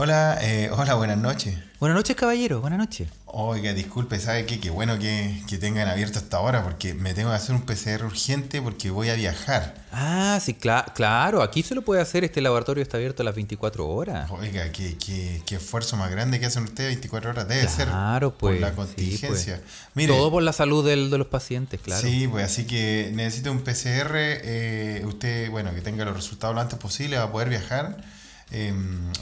Hola, eh, hola, buenas noches. Buenas noches, caballero. Buenas noches. Oiga, disculpe, ¿sabe qué? Qué bueno que, que tengan abierto hasta ahora porque me tengo que hacer un PCR urgente porque voy a viajar. Ah, sí, cla- claro. Aquí se lo puede hacer. Este laboratorio está abierto las 24 horas. Oiga, qué, qué, qué esfuerzo más grande que hacen ustedes 24 horas. Debe ser Claro, pues. por la sí, contingencia. pues. Mire, Todo por la salud del- de los pacientes, claro. Sí, pues así que necesito un PCR. eh, usted, bueno, que tenga los resultados lo antes posible va a poder viajar. Eh,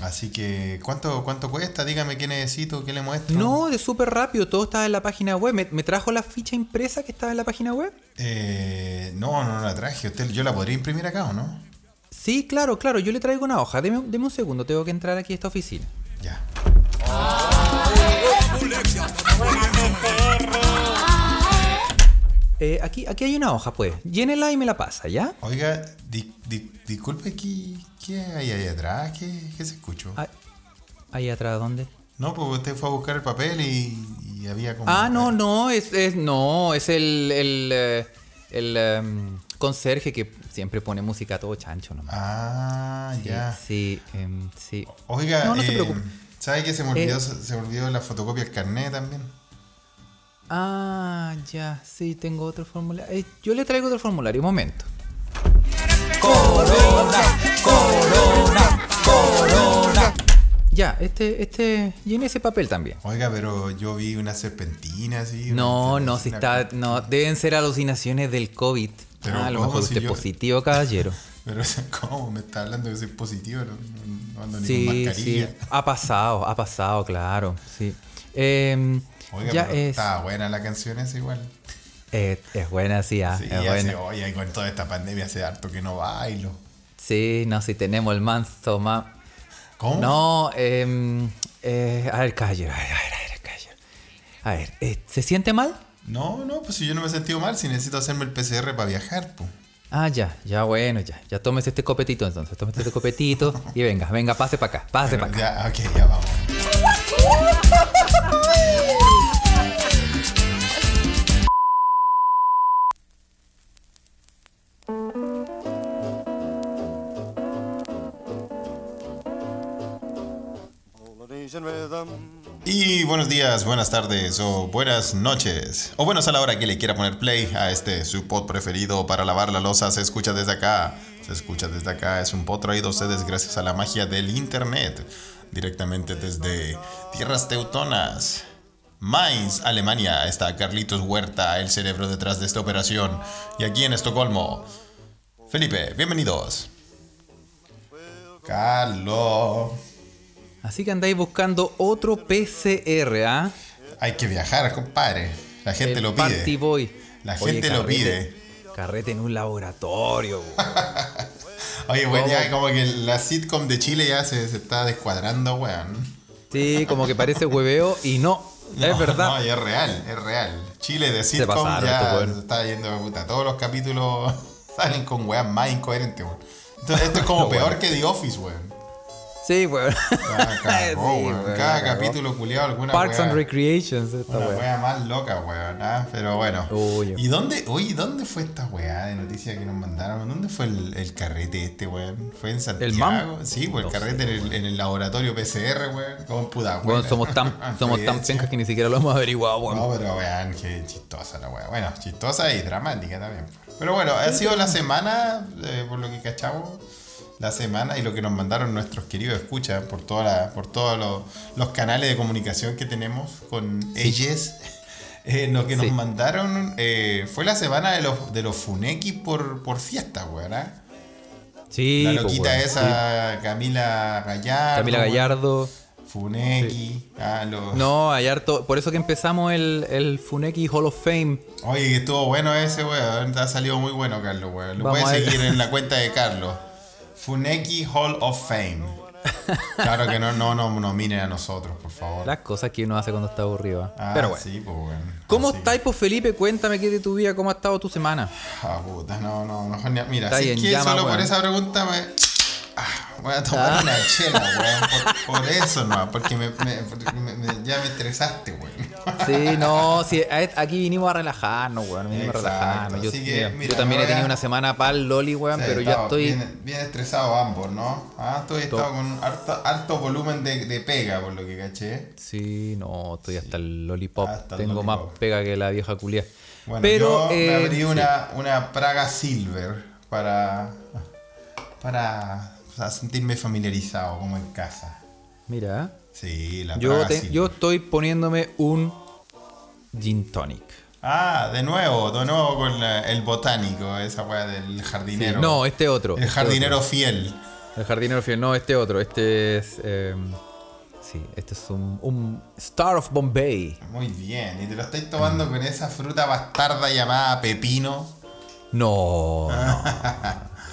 así que, ¿cuánto, ¿cuánto cuesta? Dígame qué necesito, qué le muestro. No, de súper rápido. Todo estaba en la página web. ¿Me, me trajo la ficha impresa que estaba en la página web? Eh, no, no, la traje. Usted, ¿Yo la podría imprimir acá o no? Sí, claro, claro. Yo le traigo una hoja. Deme, deme un segundo. Tengo que entrar aquí a esta oficina. Ya. Eh, aquí, aquí hay una hoja, pues. Llénela y me la pasa, ¿ya? Oiga, di- di- disculpe, ¿qué, ¿qué hay ahí atrás? ¿Qué, qué se escuchó? Ah, Ahí atrás, ¿dónde? No, pues usted fue a buscar el papel y, y había como... Ah, no, no, es, es no, es el, el, eh, el, em, conserje que siempre pone música a todo chancho nomás. Ah, Sí, ya. Sí, em, sí. Oiga, No, no se eh, preocupe. ¿sabe que se me olvidó, Eh. se me olvidó la fotocopia del carnet también? Ah, ya, sí, tengo otro formulario. Eh, yo le traigo otro formulario, un momento. Ya, este, este, llene ese papel también. Oiga, pero yo vi una serpentina así. No, no, si está, no, deben ser alucinaciones del COVID. Pero ah, a lo ¿cómo mejor si usted yo- positivo, caballero. Pero, ¿cómo? Me está hablando de ser positivo, no, no- ando ni con Sí, sí, mascarilla. ha pasado, ha pasado, claro, sí. Em, Oiga, ya pero es, estaba buena la canción esa igual. eh, es buena, sí, ah, Sí, es hace, buena. oye, con toda esta pandemia hace harto que no bailo. Sí, no, si tenemos el manso más. ¿Cómo? No, em, eh, a ver, caballero, a ver, a ver, a ver, caballero. A ver, eh, ¿se siente mal? No, no, pues si yo no me he sentido mal, si necesito hacerme el PCR para viajar, pues. Ah, ya, ya, bueno, ya. Ya tómese este copetito entonces, tómese este copetito y venga, venga, pase para acá, pase para acá. Ya, ok, ya vamos. Y buenos días, buenas tardes o buenas noches. O buenos a la hora que le quiera poner play a este su pod preferido para lavar la losa. Se escucha desde acá. Se escucha desde acá. Es un pod traído a ustedes gracias a la magia del internet. Directamente desde tierras teutonas. Mainz, Alemania, está Carlitos Huerta, el cerebro detrás de esta operación. Y aquí en Estocolmo, Felipe, bienvenidos. Carlos. Así que andáis buscando otro PCR, ¿ah? Hay que viajar, compadre. La gente El lo Party pide. Boy. La Oye, gente lo pide. Carrete en un laboratorio. Oye, weón, ¿Cómo? ya como que la sitcom de Chile ya se, se está descuadrando, weón. Sí, como que parece hueveo y no, es No, verdad. No, y es real, es real. Chile de sitcom pasaron ya se está yendo de puta. Todos los capítulos salen con weón más incoherentes, weón. Entonces, esto es como peor bueno. que The Office, weón. Sí, weón. Cagó, Sí, weón. weón, Cada cagó. capítulo culiado alguna Parks weá- and Recreations, esta Una weón. wea más loca, weón. ¿ah? Pero bueno. Uy. ¿Y dónde, oye, dónde fue esta weá de noticia que nos mandaron? ¿Dónde fue el, el carrete este, weón? ¿Fue en Santiago? MAM? Sí, pues el No carrete en, el, en el laboratorio PCR, weón. Como puta, Weón, somos tan, somos tan pencas que ni siquiera lo hemos averiguado, weón. No, pero weón, qué chistosa la weá. Bueno, chistosa y dramática también. Pero bueno, ha sido la semana, eh, por lo que cachamos, la semana y lo que nos mandaron nuestros queridos escuchas por, toda la- por todos los, los canales de comunicación que tenemos con ellos. Eh, lo que nos Sí. mandaron eh, fue la semana de los, de los Funeki por, por fiesta. ¿ah? Sí, la pues, loquita weón, esa, Camila Gallardo. sí. Camila. Gallardo. Funeki. ah, los- No, hay harto. Por eso que empezamos el, el Funeki Hall of Fame. Oye, que estuvo bueno ese, weón. Ha salido muy bueno, Carlos, weón. Lo Vamos puedes seguir en la cuenta de Carlos. Funeki Hall of Fame. Claro que no, no, no, no miren a nosotros, por favor. Las cosas que uno hace cuando está aburrido. ¿ah? Ah, Pero bueno. Sí, pues, weón. ¿Cómo Así. estáis, pues, Felipe? Cuéntame qué de tu vida, cómo ha estado tu semana. Ah, puta, no, no, mejor ni- Mira, Está si es que llama, solo por esa pregunta me. Ah, voy a tomar Ah. una chela, weón. Por, por eso no, porque, me, me- me- ya me estresaste, weón. Sí, no, sí, aquí vinimos a relajarnos, weón. Vinimos a relajarnos. Yo, que, mira, yo también he tenido una semana para el Loli, weón, pero ya estamos estoy. Bien, bien estresados ambos, ¿no? Ah, estoy estado con harto, harto volumen de, de pega, por lo que caché. Sí, no, estoy hasta el lollipop. Hasta el Tengo lollipop. más pega que la vieja culia. Bueno, pero yo me eh, abrí sí. una, una Praga Silver para, para sea, sentirme familiarizado, como en casa. Mira, Sí, la yo, te- yo estoy poniéndome un gin tonic. Ah, de nuevo, de nuevo con la- el botánico, esa weá del jardinero. No, este otro. El este jardinero otro. fiel. El jardinero fiel, no, este otro. Este es. eh, sí, este es un, un Star of Bombay. Muy bien, y te lo estáis tomando con esa fruta bastarda llamada pepino. No, no.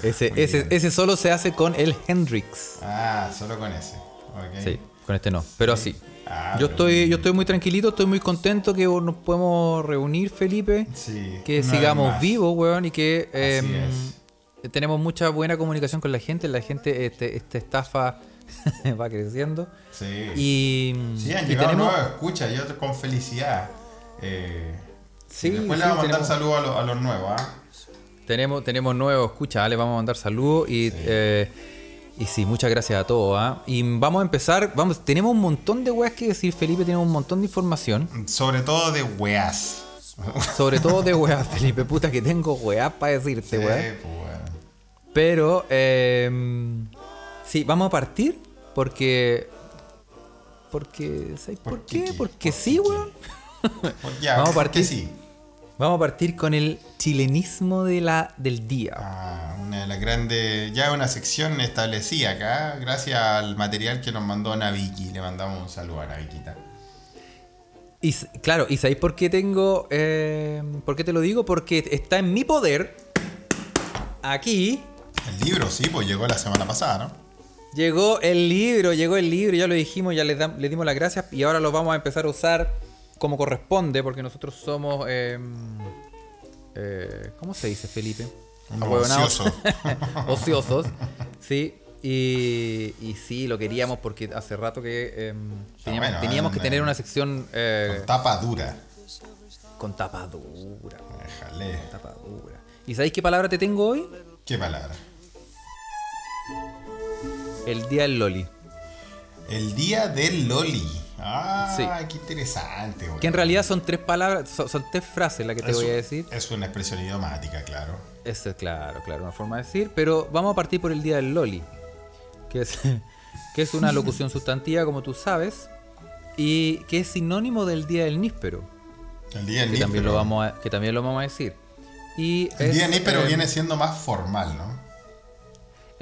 Ese, ese, ese solo se hace con el Hendrix. Ah, solo con ese. Ok. Sí, con este no, pero sí. Ah, yo pero estoy, yo estoy muy tranquilito, estoy muy contento que nos podemos reunir, Felipe. Sí, Que sigamos vivos, weón, y que Así em, tenemos mucha buena comunicación con la gente. La gente, este, esta estafa va creciendo. Sí. Y, Sí, han y llegado tenemos. nuevos escuchas, yo con felicidad. Eh, Sí, y después sí, le vamos a mandar saludos a, los- a los nuevos, ¿ah? Tenemos, tenemos nuevos, escucha, le vamos a mandar saludos y, eh, y sí, muchas gracias a todos. ¿ah? Y vamos a empezar, vamos, tenemos un montón de weas que decir, Felipe, tenemos un montón de información, Sobre todo de weas. sobre todo de weas, Felipe, puta que tengo weas para decirte, Sí, weas. pues. Pero, eh, sí, vamos a partir porque... Porque, ¿sabes por, ¿Por qué? Porque ¿Por sí, weón. Ya, Vamos a porque partir. sí. Vamos a partir con el chilenismo de la, del día. Ah, una de las grandes, ya una sección establecida acá, gracias al material que nos mandó Naviki. Le mandamos un saludo a Navikita. Y s- claro, ¿y sabéis por qué tengo. eh, ¿Por qué te lo digo? Porque está en mi poder. Aquí El libro, sí, pues llegó la semana pasada, ¿no? llegó el libro, llegó el libro, ya lo dijimos, ya le dimos las gracias y ahora lo vamos a empezar a usar como corresponde, porque nosotros somos. eh, eh, ¿Cómo se dice, Felipe? Ociosos. Ociosos, sí. Y, y sí, lo queríamos porque hace rato que eh, teníamos, bueno, teníamos que eh, tener una sección eh, Con tapa dura. con tapa dura. Déjale. Tapa dura. ¿Y sabéis qué palabra te tengo hoy? ¿Qué palabra? El día del Loli. El día del Loli. Ah, Sí. qué interesante, güey. Que en realidad son tres palabras, son, son tres frases las que te Es voy a decir. Es una expresión idiomática, claro. Eso es claro, claro, una forma de decir. Pero vamos a partir por el día del Loli. Que es, que es una locución sustantiva, como tú sabes. Y que es sinónimo del día del níspero. El día del Que también, níspero. lo vamos a, que también lo vamos a decir. Y El es, día del níspero eh, viene siendo más formal, ¿no?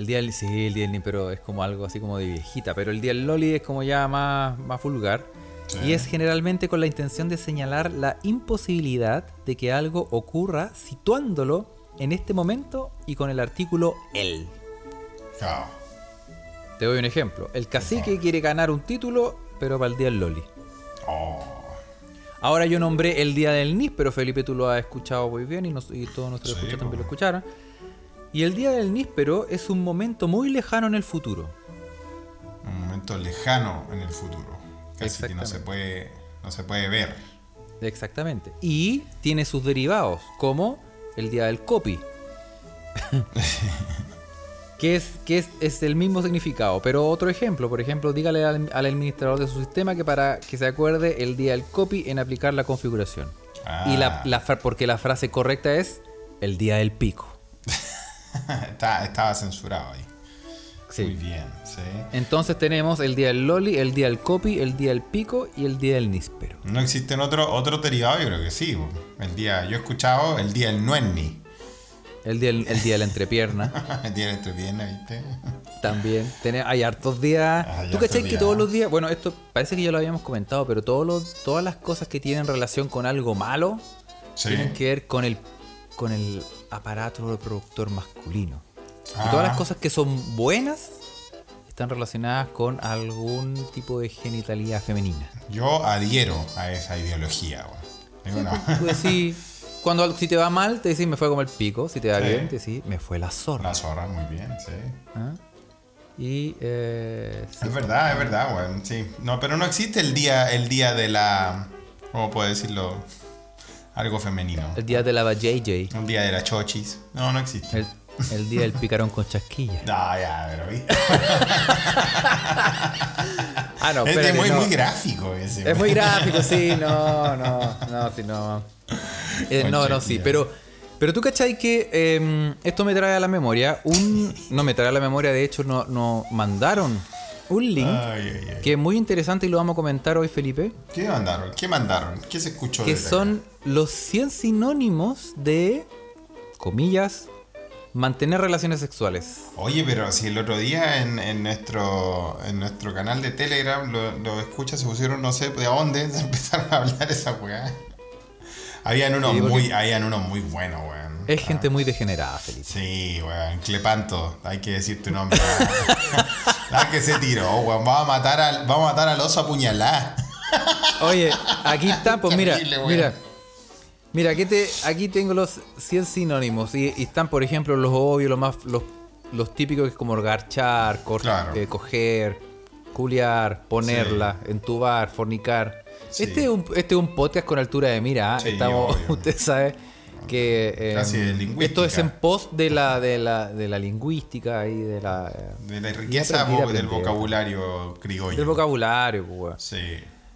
El día del, sí, el día del níspero es como algo así como de viejita, pero el día del Loli es como ya más, más vulgar. Sí. Y es generalmente con la intención de señalar la imposibilidad de que algo ocurra situándolo en este momento y con el artículo el. Te doy un ejemplo. El cacique quiere ganar un título, pero para el día del Loli. Oh, Ahora yo nombré el día del níspero, Felipe, tú lo has escuchado muy bien y, nos- y todos nuestros Sí, escuchas también lo escucharon. Y el día del níspero es un momento muy lejano en el futuro. un momento lejano en el futuro. Casi que no se puede, no se puede ver. Exactamente. Y tiene sus derivados, como el día del copy. que es, que es, es el mismo significado. Pero otro ejemplo, por ejemplo, dígale al, al administrador de su sistema que para que se acuerde el día del copy en aplicar la configuración. Y la, Ah. la porque la frase correcta es el día del pico. Está- estaba censurado ahí. Sí. Muy bien, sí. Entonces tenemos el día del loli, el día del copy, el día del pico y el día del níspero. ¿No existen otros otro derivados? Yo creo que sí. El día, yo he escuchado el día del nuenni. El día, el día de la entrepierna. el día de la entrepierna, ¿viste? También. Tiene- hay hartos días. ¿Tú cachai que todos los días? Bueno, esto parece que ya lo habíamos comentado, pero todos los, todas las cosas que tienen relación con algo malo Sí. tienen que ver con el, con el aparato reproductor masculino. Y Ah. todas las cosas que son buenas están relacionadas con algún tipo de genitalidad femenina. Yo adhiero a esa ideología. Digo, no. Tú decís, cuando si te va mal, te decís me fue como el pico. Si te va Sí. bien, te decís me fue la zorra. La zorra, muy bien, sí. ¿Ah? Y eh, sí. Es verdad, es verdad, weón. Sí. No, pero no existe el día, el día de la ¿Cómo puedo decirlo? Algo femenino. El día de la JJ. Un día de la chochis. No, no existe. El, el día del picarón con chasquilla. No, ya, pero viste. Ah, no, es muy, no. muy gráfico ese. Es muy gráfico, sí, no, no, no, sí, no. Eh, no, no, sí, pero, pero tú cachai que eh, esto me trae a la memoria, un, no me trae a la memoria, de hecho nos no mandaron un link Ay, ay, ay. que es muy interesante y lo vamos a comentar hoy, Felipe, ¿Qué mandaron? ¿Qué mandaron? ¿Qué se escuchó? que son los 100 sinónimos de, comillas, mantener relaciones sexuales. Oye, pero si el otro día en, en nuestro en nuestro canal de Telegram lo escuchas se pusieron no sé de dónde se empezaron a hablar esa weá. Habían unos Sí, porque- muy, habían unos muy buenos, weón. Es gente muy degenerada, Felipe. Sí, weón. Clepanto, hay que decir tu nombre. La que se tiró, weón. Vamos a matar al, vamos a matar al oso a puñalar. Oye, aquí está, pues mira, Terrible, mira. Mira, aquí, te, aquí tengo los 100 sinónimos. Y, y están, por ejemplo, los obvios, los más los, los típicos que es como garchar, Claro. eh, coger, culiar, ponerla, entubar, fornicar. Sí. Este, es un, este es un podcast con altura de mira. ¿ah? Sí, Estamos, obvio. usted sabe que eh, de esto es en pos de la, de la, de la lingüística y de la, De la riqueza vo- del vocabulario criollo. del vocabulario. pues. Sí.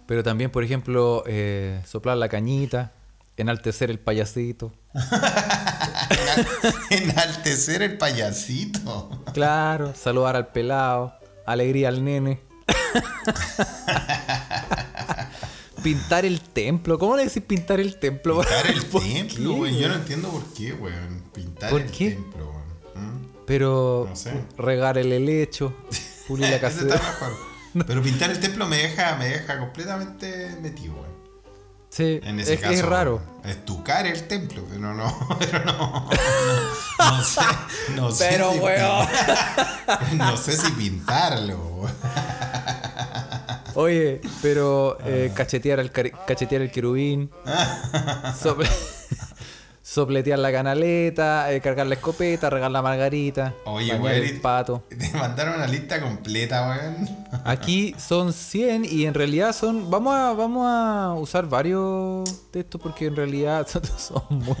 Pero también, por ejemplo, eh, soplar la cañita, enaltecer el payasito. Enaltecer el payasito. Claro, saludar al pelado, alegría al nene. pintar el templo. ¿Cómo le decís pintar el templo? Pintar el ¿Por templo, güey. Yo no entiendo por qué, weón. Pintar ¿Por el qué? templo, weón. ¿Mm? Pero No sé. regar el helecho, pulir la caseta. Pero pintar el templo me deja, me deja completamente metido, weón. Sí, En ese es, caso. es raro. Estucar el templo, pero no, pero no. No, no sé. No sé Pero, si- weón. No sé si pintarlo. Oye, pero eh, cachetear, el cari- cachetear el querubín, sople- sopletear la canaleta, eh, cargar la escopeta, regar la margarita, Oye, bañar weón. el pato. Te mandaron una lista completa, weón. Aquí son 100 y en realidad son... Vamos a, vamos a usar varios de estos porque en realidad son, son muy...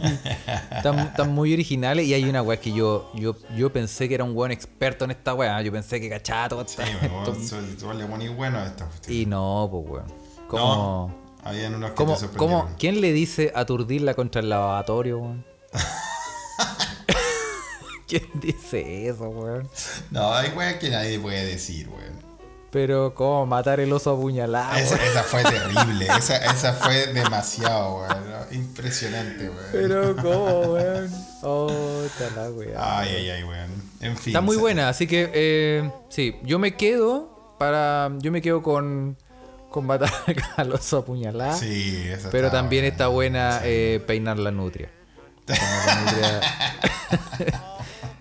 Están, están muy originales y hay una weá que yo, yo, yo pensé que era un buen experto en esta weá. Yo pensé que cachaba todo Sí, weón. Son son le poní bueno a esta cuestión. Y no, pues weón. ¿Cómo, No, habían unos que cómo, te sorprendieron. cómo- ¿Quién le dice aturdirla contra el lavatorio, weón? ¿Quién dice eso, weón? No, hay weas que nadie puede decir, weón. Pero, ¿cómo matar el oso apuñalado? Esa, weón? esa fue terrible. Esa, esa fue demasiado, weón. ¿no? Impresionante, weón. Pero, ¿cómo, weón? Oh, la weá. Ay, ay, ay, weón. En fin. Está muy buena, así que, eh, sí, yo me quedo para. Yo me quedo con. Con matar al oso apuñalado. Sí, esa Pero también buena. está buena eh, peinar la nutria. La nutria-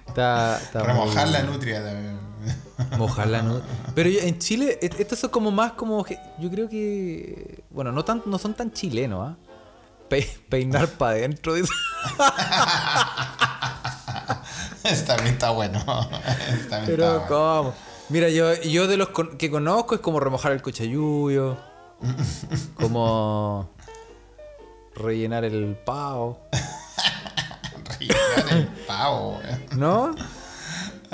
está, está Remojar la nutria también. Mojar la nutria. Pero yo- en Chile, et- estos son como más como. Yo creo que. Bueno, no, tan, no son tan chilenos, ¿ah? Pe- peinar para adentro. también está bueno. Pero, está bueno. ¿cómo? Mira, yo, yo de los con- que conozco es como remojar el cochayuyo. como. rellenar el pavo. Rellenar el pavo, weón. ¿No?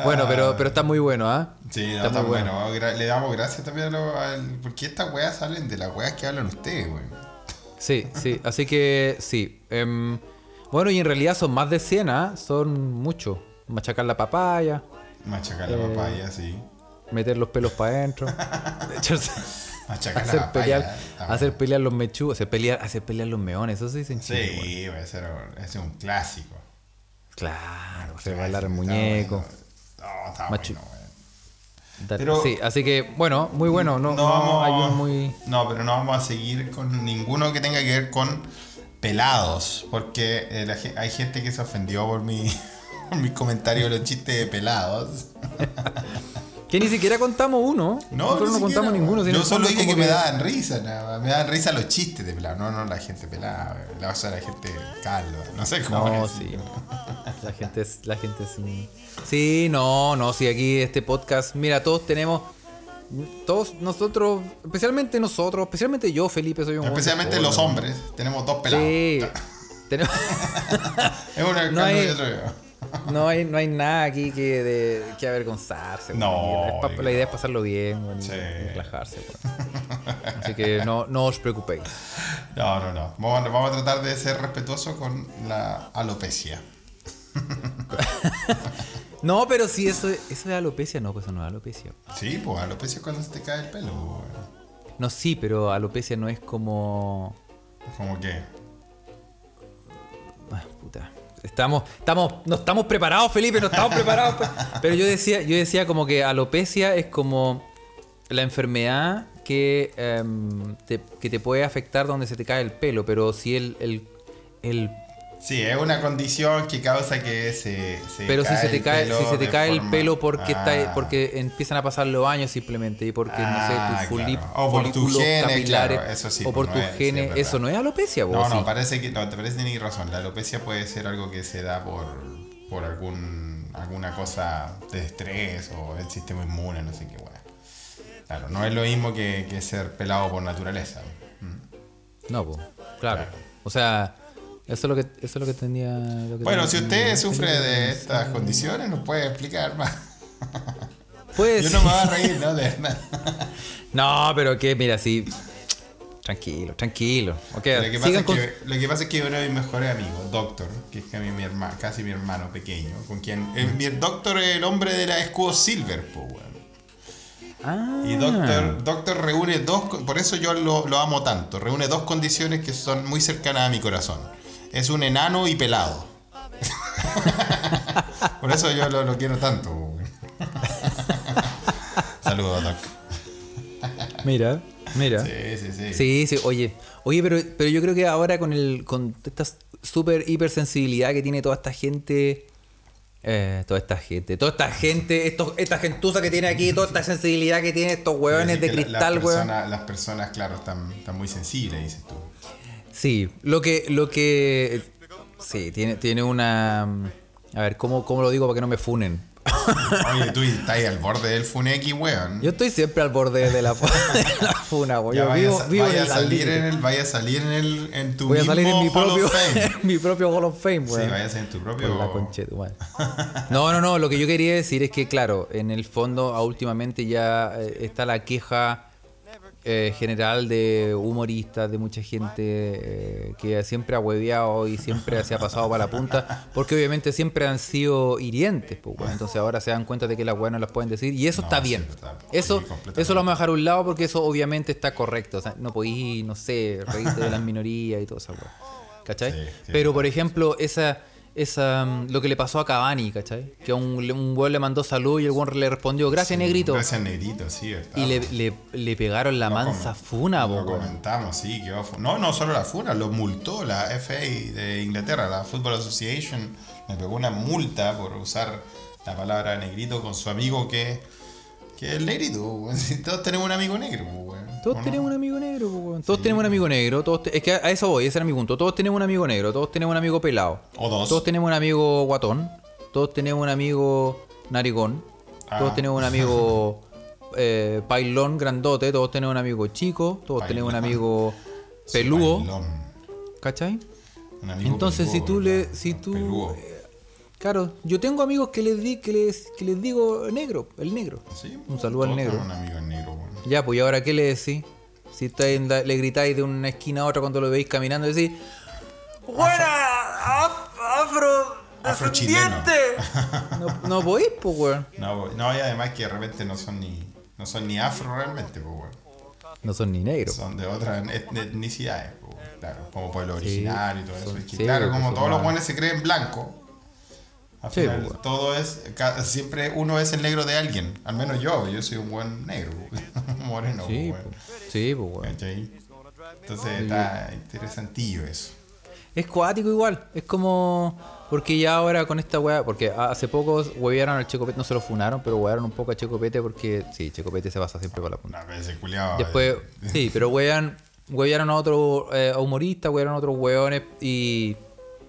Bueno, pero, pero está muy bueno, ¿ah? Sí, no, Está está, muy bueno. Le damos gracias también a lo- al. Porque estas weas salen de las weas que hablan ustedes, weón. Sí, sí, así que sí. Em, bueno, y en realidad son más de 100, ¿ah? Son muchos. Machacar la papaya, Machacar la Eh, papaya, sí. Meter los pelos para adentro, echarse- hacer pelear, hacer bueno. pelear los mechú, hacer pelear, hacer pelear los meones, eso se dice en Chile. bueno. Sí, a un- ese es un clásico. Claro, hacer bailar el muñeco. bueno. No, está Machu- bueno, Pero- sí, así que, bueno, muy bueno. No, No no vamos uno muy. No, pero no vamos a seguir con ninguno que tenga que ver con pelados. Porque eh, la hay gente que se ofendió por mi, por mi comentario de los chistes de pelados. Que ni siquiera contamos uno. No, Nosotros ni no siquiera, contamos ninguno. Yo solo dije que, me daban risa, nada. Me daban risa los chistes de pelados. No, no la gente pelada. La, o sea, la gente calva. No sé cómo. No, decirlo. sí. La gente es, la gente sí. Sí, no, no, sí, aquí este podcast, mira, todos tenemos Todos nosotros, especialmente nosotros, especialmente yo, Felipe, soy un Especialmente los hombres. Tenemos dos pelados. Sí. Tenemos- Es una No hay- y otro yo. no, hay, no hay nada aquí que, de, que avergonzarse. No. Es pa- la idea es pasarlo bien Sí. y relajarse. Así que no, no os preocupéis. No, no, no. Vamos, vamos a tratar de ser respetuosos con la alopecia. No, pero si eso, eso es alopecia, no, pues eso no es alopecia. Sí, pues alopecia es cuando se te cae el pelo. pues. No, sí, pero alopecia no es como. Como que. Ah, puta. Estamos, estamos, no estamos preparados, Felipe, no estamos preparados. pues. Pero yo decía, yo decía como que alopecia es como la enfermedad que, em, te, que te puede afectar donde se te cae el pelo, pero si el, el, el Sí, es una condición que causa que se. se pero si se te cae, si se te el pelo porque Ah. está, porque empiezan a pasar los años simplemente y porque Ah, no sé, tus foli- claro. O por tus genes, claro, eso sí, o por tus genes, eso no es alopecia, vos, No, no, sí. parece que. No, te parece ni razón. La alopecia puede ser algo que se da por, por algún, alguna cosa de estrés o el sistema inmune, no sé qué, weón. Claro, no es lo mismo que, que ser pelado por naturaleza. Mm. No, claro. Claro. O sea, eso es lo que eso es lo que tenía. lo que Bueno, tenía si usted sufre de estas condiciones, nos puede explicar más. Pues Yo no me voy a reír, ¿no? De. No, pero que mira, sí. Tranquilo, tranquilo. Ok, Lo que, pasa es con. que, lo que pasa es que uno de mis mejores amigos, Doctor, que es casi mi, hermano, casi mi hermano pequeño, con quien. El, mi Doctor es el hombre de la escudo Silver, po, weón. Ah, Y Doctor, Doctor reúne dos, por eso yo lo, lo amo tanto, reúne dos condiciones que son muy cercanas a mi corazón. Es un enano y pelado. por eso yo lo, lo quiero tanto. Saludos, Doc. Mira, mira. Sí, sí, sí. Sí, sí, oye. Oye, pero, pero yo creo que ahora con el con esta super hipersensibilidad que tiene toda esta gente. eh, toda esta gente, toda esta gente, estos, esta gentuza que tiene aquí, toda esta sensibilidad que tiene estos hueones de la- cristal, las weón. personas, las personas, claro, están, están muy sensibles, dices tú. Sí, lo que, lo que. Sí, tiene, tiene una. A ver, ¿cómo, ¿cómo lo digo para que no me funen? Oye, tú estás ahí al borde del Funeki, weón. Yo estoy siempre al borde de la, de la funa. Ya Yo vaya, vivo, a- vivo vaya en salir en el, vaya a salir en el, en tu Voy a salir en mi Hall propio, of Fame. en mi propio Hall of Fame, Sí, güey. vaya a ser en tu propio. Por la. No, no, no. Lo que yo quería decir es que, claro, en el fondo, a últimamente ya eh, está la queja eh, general de humoristas, de mucha gente eh, que siempre ha hueveado y siempre se ha pasado para la punta, porque obviamente siempre han sido hirientes, pues, entonces ahora se dan cuenta de que las weas no las pueden decir y eso No, está bien. Eso, Sí, eso lo vamos a dejar a un lado porque eso obviamente está correcto. O sea, no podéis, no sé, reírte de las minorías y todo eso, ¿Cachai? Sí, sí, Pero, por ejemplo, esa, esa, mm, lo que le pasó a Cavani, ¿cachai? Que un, un weón le mandó salud y el weón le respondió, gracias, negrito. Gracias, negrito, sí. está. Y le, le, le pegaron la Lo mansa funa, Lo comentamos, sí. Que no, no solo la FUNA, lo multó la FA de Inglaterra, la Football Association. Le pegó una multa por usar la palabra negrito con su amigo que, que es negrito. Todos tenemos un amigo negro, weón. Todos tenemos un amigo negro, po. Todos tenemos un amigo negro. Todos te- Es que a eso voy, ese era mi punto. Todos tenemos un amigo negro, todos tenemos un amigo pelado. O dos. Todos tenemos un amigo guatón. Todos tenemos un amigo narigón. Todos Ah. tenemos un amigo eh, pailón grandote. Todos tenemos un amigo chico. Todos tenemos un amigo peludo. ¿Cachai? Un amigo Entonces, si tú le. Si tú. Peludo. eh, Claro, yo tengo amigos que les di, que les, que les digo negro, el negro. Sí, Un saludo al todos negro. Un amigo negro. Ya, pues, ¿y ahora qué le decís? Si estáis en la- le gritáis de una esquina a otra cuando lo veis caminando, decís. ¡Buena! af- ¡Afro! Afrochileno. descendiente". No, no podéis, pues, weón. No, no, y además que de repente no son ni, no son ni afro realmente, pues, weón. No son ni negros. Son de otras et- etnicidades, pues, claro, como pueblo Sí, originario y todo eso. son- Es que, sí, claro, pues, como son todos los más- buenos se creen blancos, al Sí, final pues, bueno. todo es, siempre uno es el negro de alguien. Al menos yo, yo soy un buen negro, moreno, Sí, pues, pues. Sí, pues. ¿cachai? Entonces está interesantillo eso. Es cuático igual. Es como. Porque ya ahora con esta weá. Porque hace poco huevearon al Checopete. No se lo funaron, pero huevearon un poco a Checopete porque. Sí, Checopete se pasa siempre para la punta. Ese culiao. Después. eh, Sí, pero huevean. Huevearon a otro eh, a humorista, huevearon a otros hueones. Y.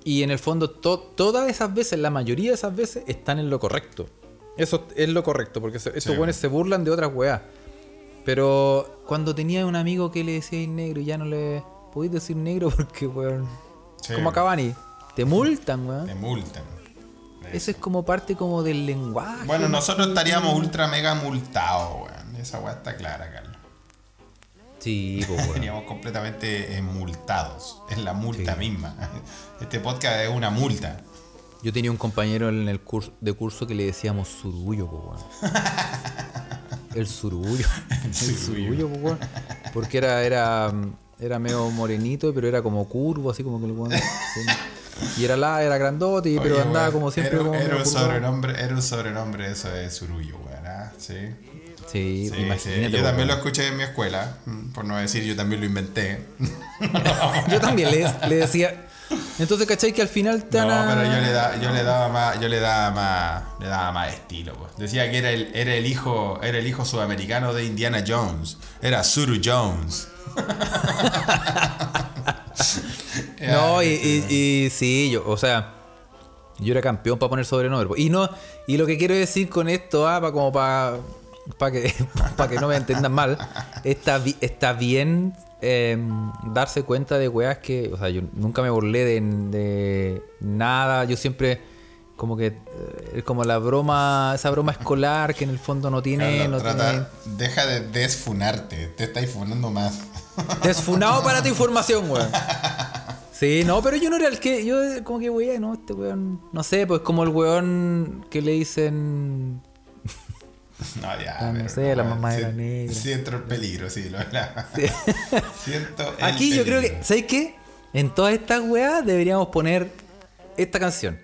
Y en el fondo, to- todas esas veces, la mayoría de esas veces, están en lo correcto. Eso es lo correcto, porque se- estos hueones se burlan de otras weas. Pero cuando tenía un amigo que le decía negro y ya no le podéis decir negro porque, weón. Sí. Como a Cavani. Te multan, weón. Te multan. Eso es como parte como del lenguaje. Bueno, nosotros estaríamos ultra mega multados, weón. Esa weá está clara, Carlos. Sí, pues. Estaríamos completamente multados. Es la multa Sí. misma. Este podcast es una multa. Yo tenía un compañero en el curso de curso que le decíamos surullo, pues, weón. El surullo. El surullo. pues, weón. Porque era, era, era medio morenito, pero era como curvo, así como que el sí. Y era la, era grandote, y- pero Oye, andaba como siempre Era, como era un sobrenombre, era un sobrenombre eso de Surullo, weón. ¿Ah? Sí. Sí, Sí, imagínate. sí. Yo también lo escuché en mi escuela, mm, por no decir yo también lo inventé. Yo también le, le decía. Entonces, ¿cachai? Que al final te No, pero yo le, da- yo le daba más, yo le daba más, le daba más estilo. pues. Decía que era el, era el hijo, era el hijo sudamericano de Indiana Jones. Era Suru Jones. No, y, y, y sí, yo, o sea, yo era campeón para poner sobrenombre. Y no, y lo que quiero decir con esto, ah, pa- como para que, pa que no me entiendan mal, está, está bien eh, darse cuenta de weas que, o sea, yo nunca me burlé de, de nada, yo siempre como que eh, es como la broma, esa broma escolar que en el fondo no tiene, no trata- tiene Deja de desfunarte, te estáis funando más. Desfunado para tu información, weón. Sí, no, pero yo no era el que. Yo, como que, weón, no, este weón. No sé, pues como el weón que le dicen. No, ya. Ah, no sé, la mamá si- era negra. Siento el peligro, sí. Lo, la- siento el Aquí yo creo que. ¿Sabes qué? En todas estas weas deberíamos poner esta canción.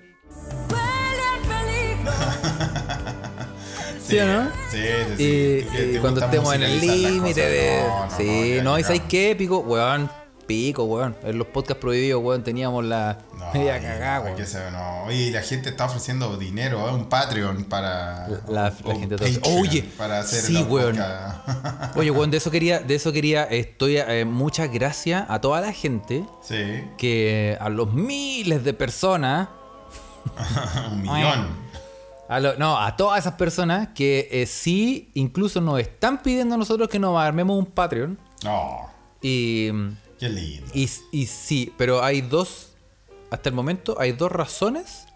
¿Sí o no? Sí, sí, sí. Y, te cuando estemos en el límite de. No, no, sí, no, y ¿sabes qué? Pico, weón. Pico, weón. En los podcasts prohibidos, weón, teníamos la. No, media cagada, weón. no. Oye, la gente está ofreciendo dinero, ¿eh? un Patreon para. La- gente está- Oye, para hacer sí, weón. Oye, weón, de eso quería, de eso quería, estoy, eh, muchas gracias a toda la gente sí, que a los miles de personas, un millón. a lo- no, a todas esas personas que eh, sí, incluso nos están pidiendo a nosotros que nos armemos un Patreon No, y, qué lindo. y, y sí, pero hay dos, hasta el momento hay dos razones,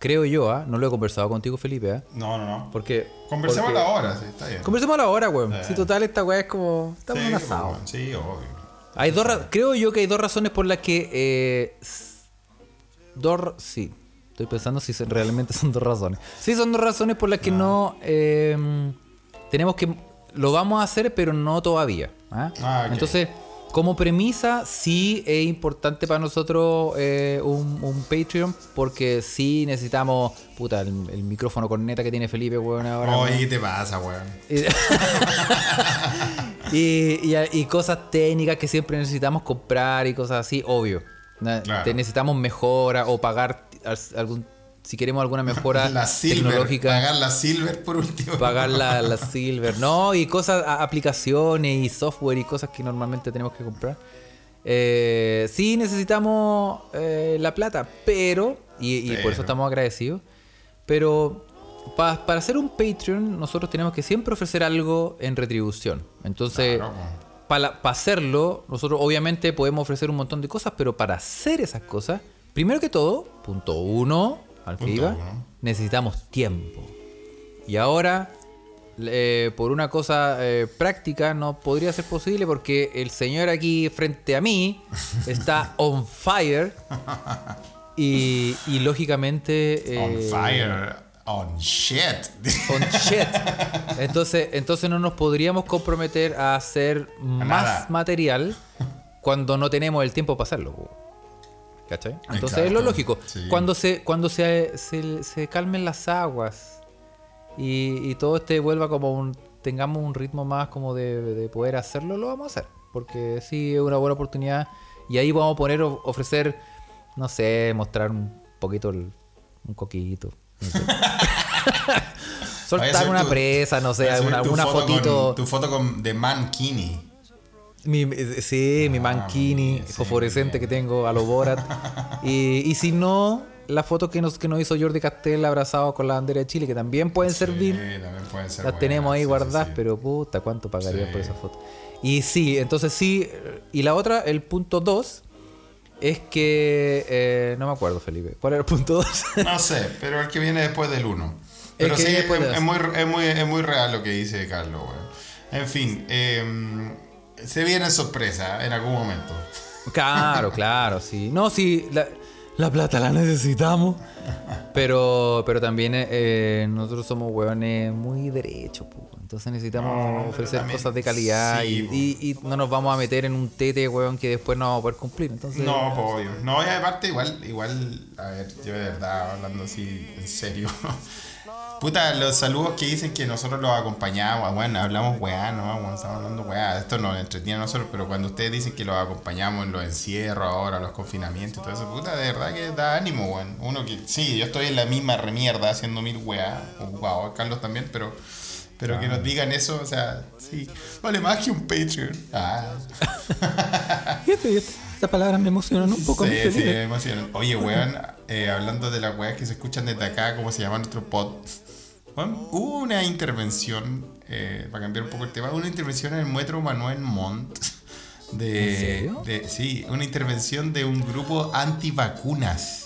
creo yo, ¿ah? no lo he conversado contigo, Felipe, ¿ah? No, no, no. porque Conversemos porque- ahora, sí, está bien. Conversemos ahora, weón. Eh. Si total esta weá es como, estamos sí, en un asado. weón, sí, obvio. Hay dos creo yo que hay dos razones por las que eh, dos sí estoy pensando si realmente son dos razones sí son dos razones por las que no eh, tenemos que lo vamos a hacer pero no todavía ¿ah? Ah, ok. entonces como premisa sí es importante para nosotros eh, un, un Patreon porque sí necesitamos puta el, el micrófono corneta que tiene Felipe weón ahora Oye. ¿qué te pasa, weón? y, y- y cosas técnicas que siempre necesitamos comprar y cosas así, obvio. Claro. te necesitamos mejora o pagar al- algún si queremos alguna mejora La Silver. tecnológica, Pagar la Silver por último. pagar la, la Silver, no, y cosas, aplicaciones y software y cosas que normalmente tenemos que comprar. Eh, sí necesitamos eh, la plata, pero, y, y por eso estamos agradecidos, pero pa- para hacer un Patreon nosotros tenemos que siempre ofrecer algo en retribución. Entonces, para, para hacerlo, nosotros obviamente podemos ofrecer un montón de cosas, pero para hacer esas cosas, primero que todo, punto uno, al que Punto iba, uno. necesitamos tiempo. Y ahora, eh, por una cosa eh, práctica, no podría ser posible porque el señor aquí frente a mí está on fire. Y, y lógicamente... On eh, fire. On shit. on shit. Entonces, entonces no nos podríamos comprometer a hacer más nada. material cuando no tenemos el tiempo para hacerlo. ¿Cachai? Entonces es lo lógico. sí. Cuando se, cuando se, se, se calmen las aguas y, y todo este vuelva como un. tengamos un ritmo más como de, de poder hacerlo, lo vamos a hacer. Porque sí es una buena oportunidad. Y ahí vamos a poner, of- ofrecer, no sé, mostrar un poquito el- un coquito. no sé. Soltar una tu- presa, no sé, alguna, alguna fotito. con- tu foto con, de Mankini. Mi, sí, mi Ah, mankini sí, fosforescente que tengo a lo Borat. y, y si no, la foto que nos, que nos hizo Jordi Castel abrazado con la bandera de Chile, que también pueden servir. Sí, también pueden ser Las buenas, tenemos ahí guardadas, pero puta, ¿cuánto pagaría por esa foto? Y sí, entonces sí. Y la otra, el punto 2, es que. eh, no me acuerdo, Felipe. ¿Cuál era el punto 2? No sé, pero el que viene después del 1. Pero que sí, es, es muy, es, muy, es muy real lo que dice Carlos, weón. En fin, eh, se viene sorpresa en algún momento. claro, claro, sí. No, sí, la, la plata la necesitamos. Pero, pero también eh, nosotros somos hueones muy derechos, entonces necesitamos No, ofrecer también- cosas de calidad sí, y, y- y no nos vamos a meter en un tete, hueón, que después no vamos a poder cumplir. Entonces, No, obvio. No, y aparte, igual, igual, a ver, yo de verdad, hablando así, en serio. Puta, los saludos que dicen que nosotros los acompañamos, bueno, hablamos weá, no, bueno, estamos hablando weá, esto nos entretiene a nosotros, pero cuando ustedes dicen que los acompañamos en los encierros ahora, los confinamientos y todo eso, puta, de verdad que da ánimo, weón. Uno que, sí, yo estoy en la misma remierda haciendo mil weá, wow, Carlos también, pero, pero que nos digan eso, o sea, sí, vale más que un Patreon. Ah. Estas palabras me emocionan un poco, Sí, sí, me emocionan. Oye, weón, eh, hablando de las weas que se escuchan desde acá, ¿cómo se llama nuestro pod? Hubo una intervención, eh, para cambiar un poco el tema, una intervención en el Metro Manuel Montt. De, ¿En serio? de- sí, una intervención de un grupo antivacunas.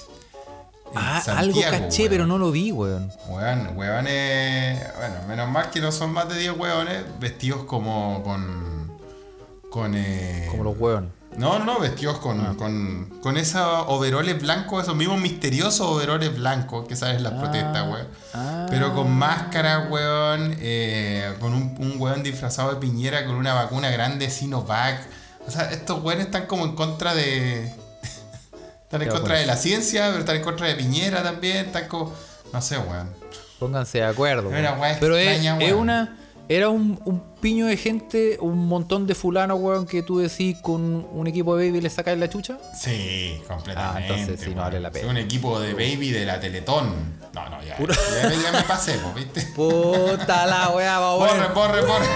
en Ah, algo caché, weón. pero no lo vi, weón. Weón, weones. Bueno, menos mal que no son más de 10 weones vestidos como con. Con. Eh, Como los hueones. No, no, vestidos con, con, con esos overoles blancos, esos mismos misteriosos overoles blancos que sabes las protestas, weón. ah. Pero con máscara, weón, eh, con un, un weón disfrazado de piñera con una vacuna grande Sinovac. O sea, estos weones están como en contra de. están en contra de la ciencia, pero están en contra de Piñera también. Están como. No sé, weón. Pónganse de acuerdo. Era weón. Pero es, extraña, es weón. una. Era un, un piño de gente, un montón de fulano, weón, que tú decís con un equipo de baby le sacáis la chucha. Sí, completamente. Ah, entonces sí, no weón. vale la pena. Sí, Un equipo de baby de la Teletón. No, no, ya. Puro- Ya, me- ya me pasé, po, ¿viste? Puta la weá, va Borre, borre, borre.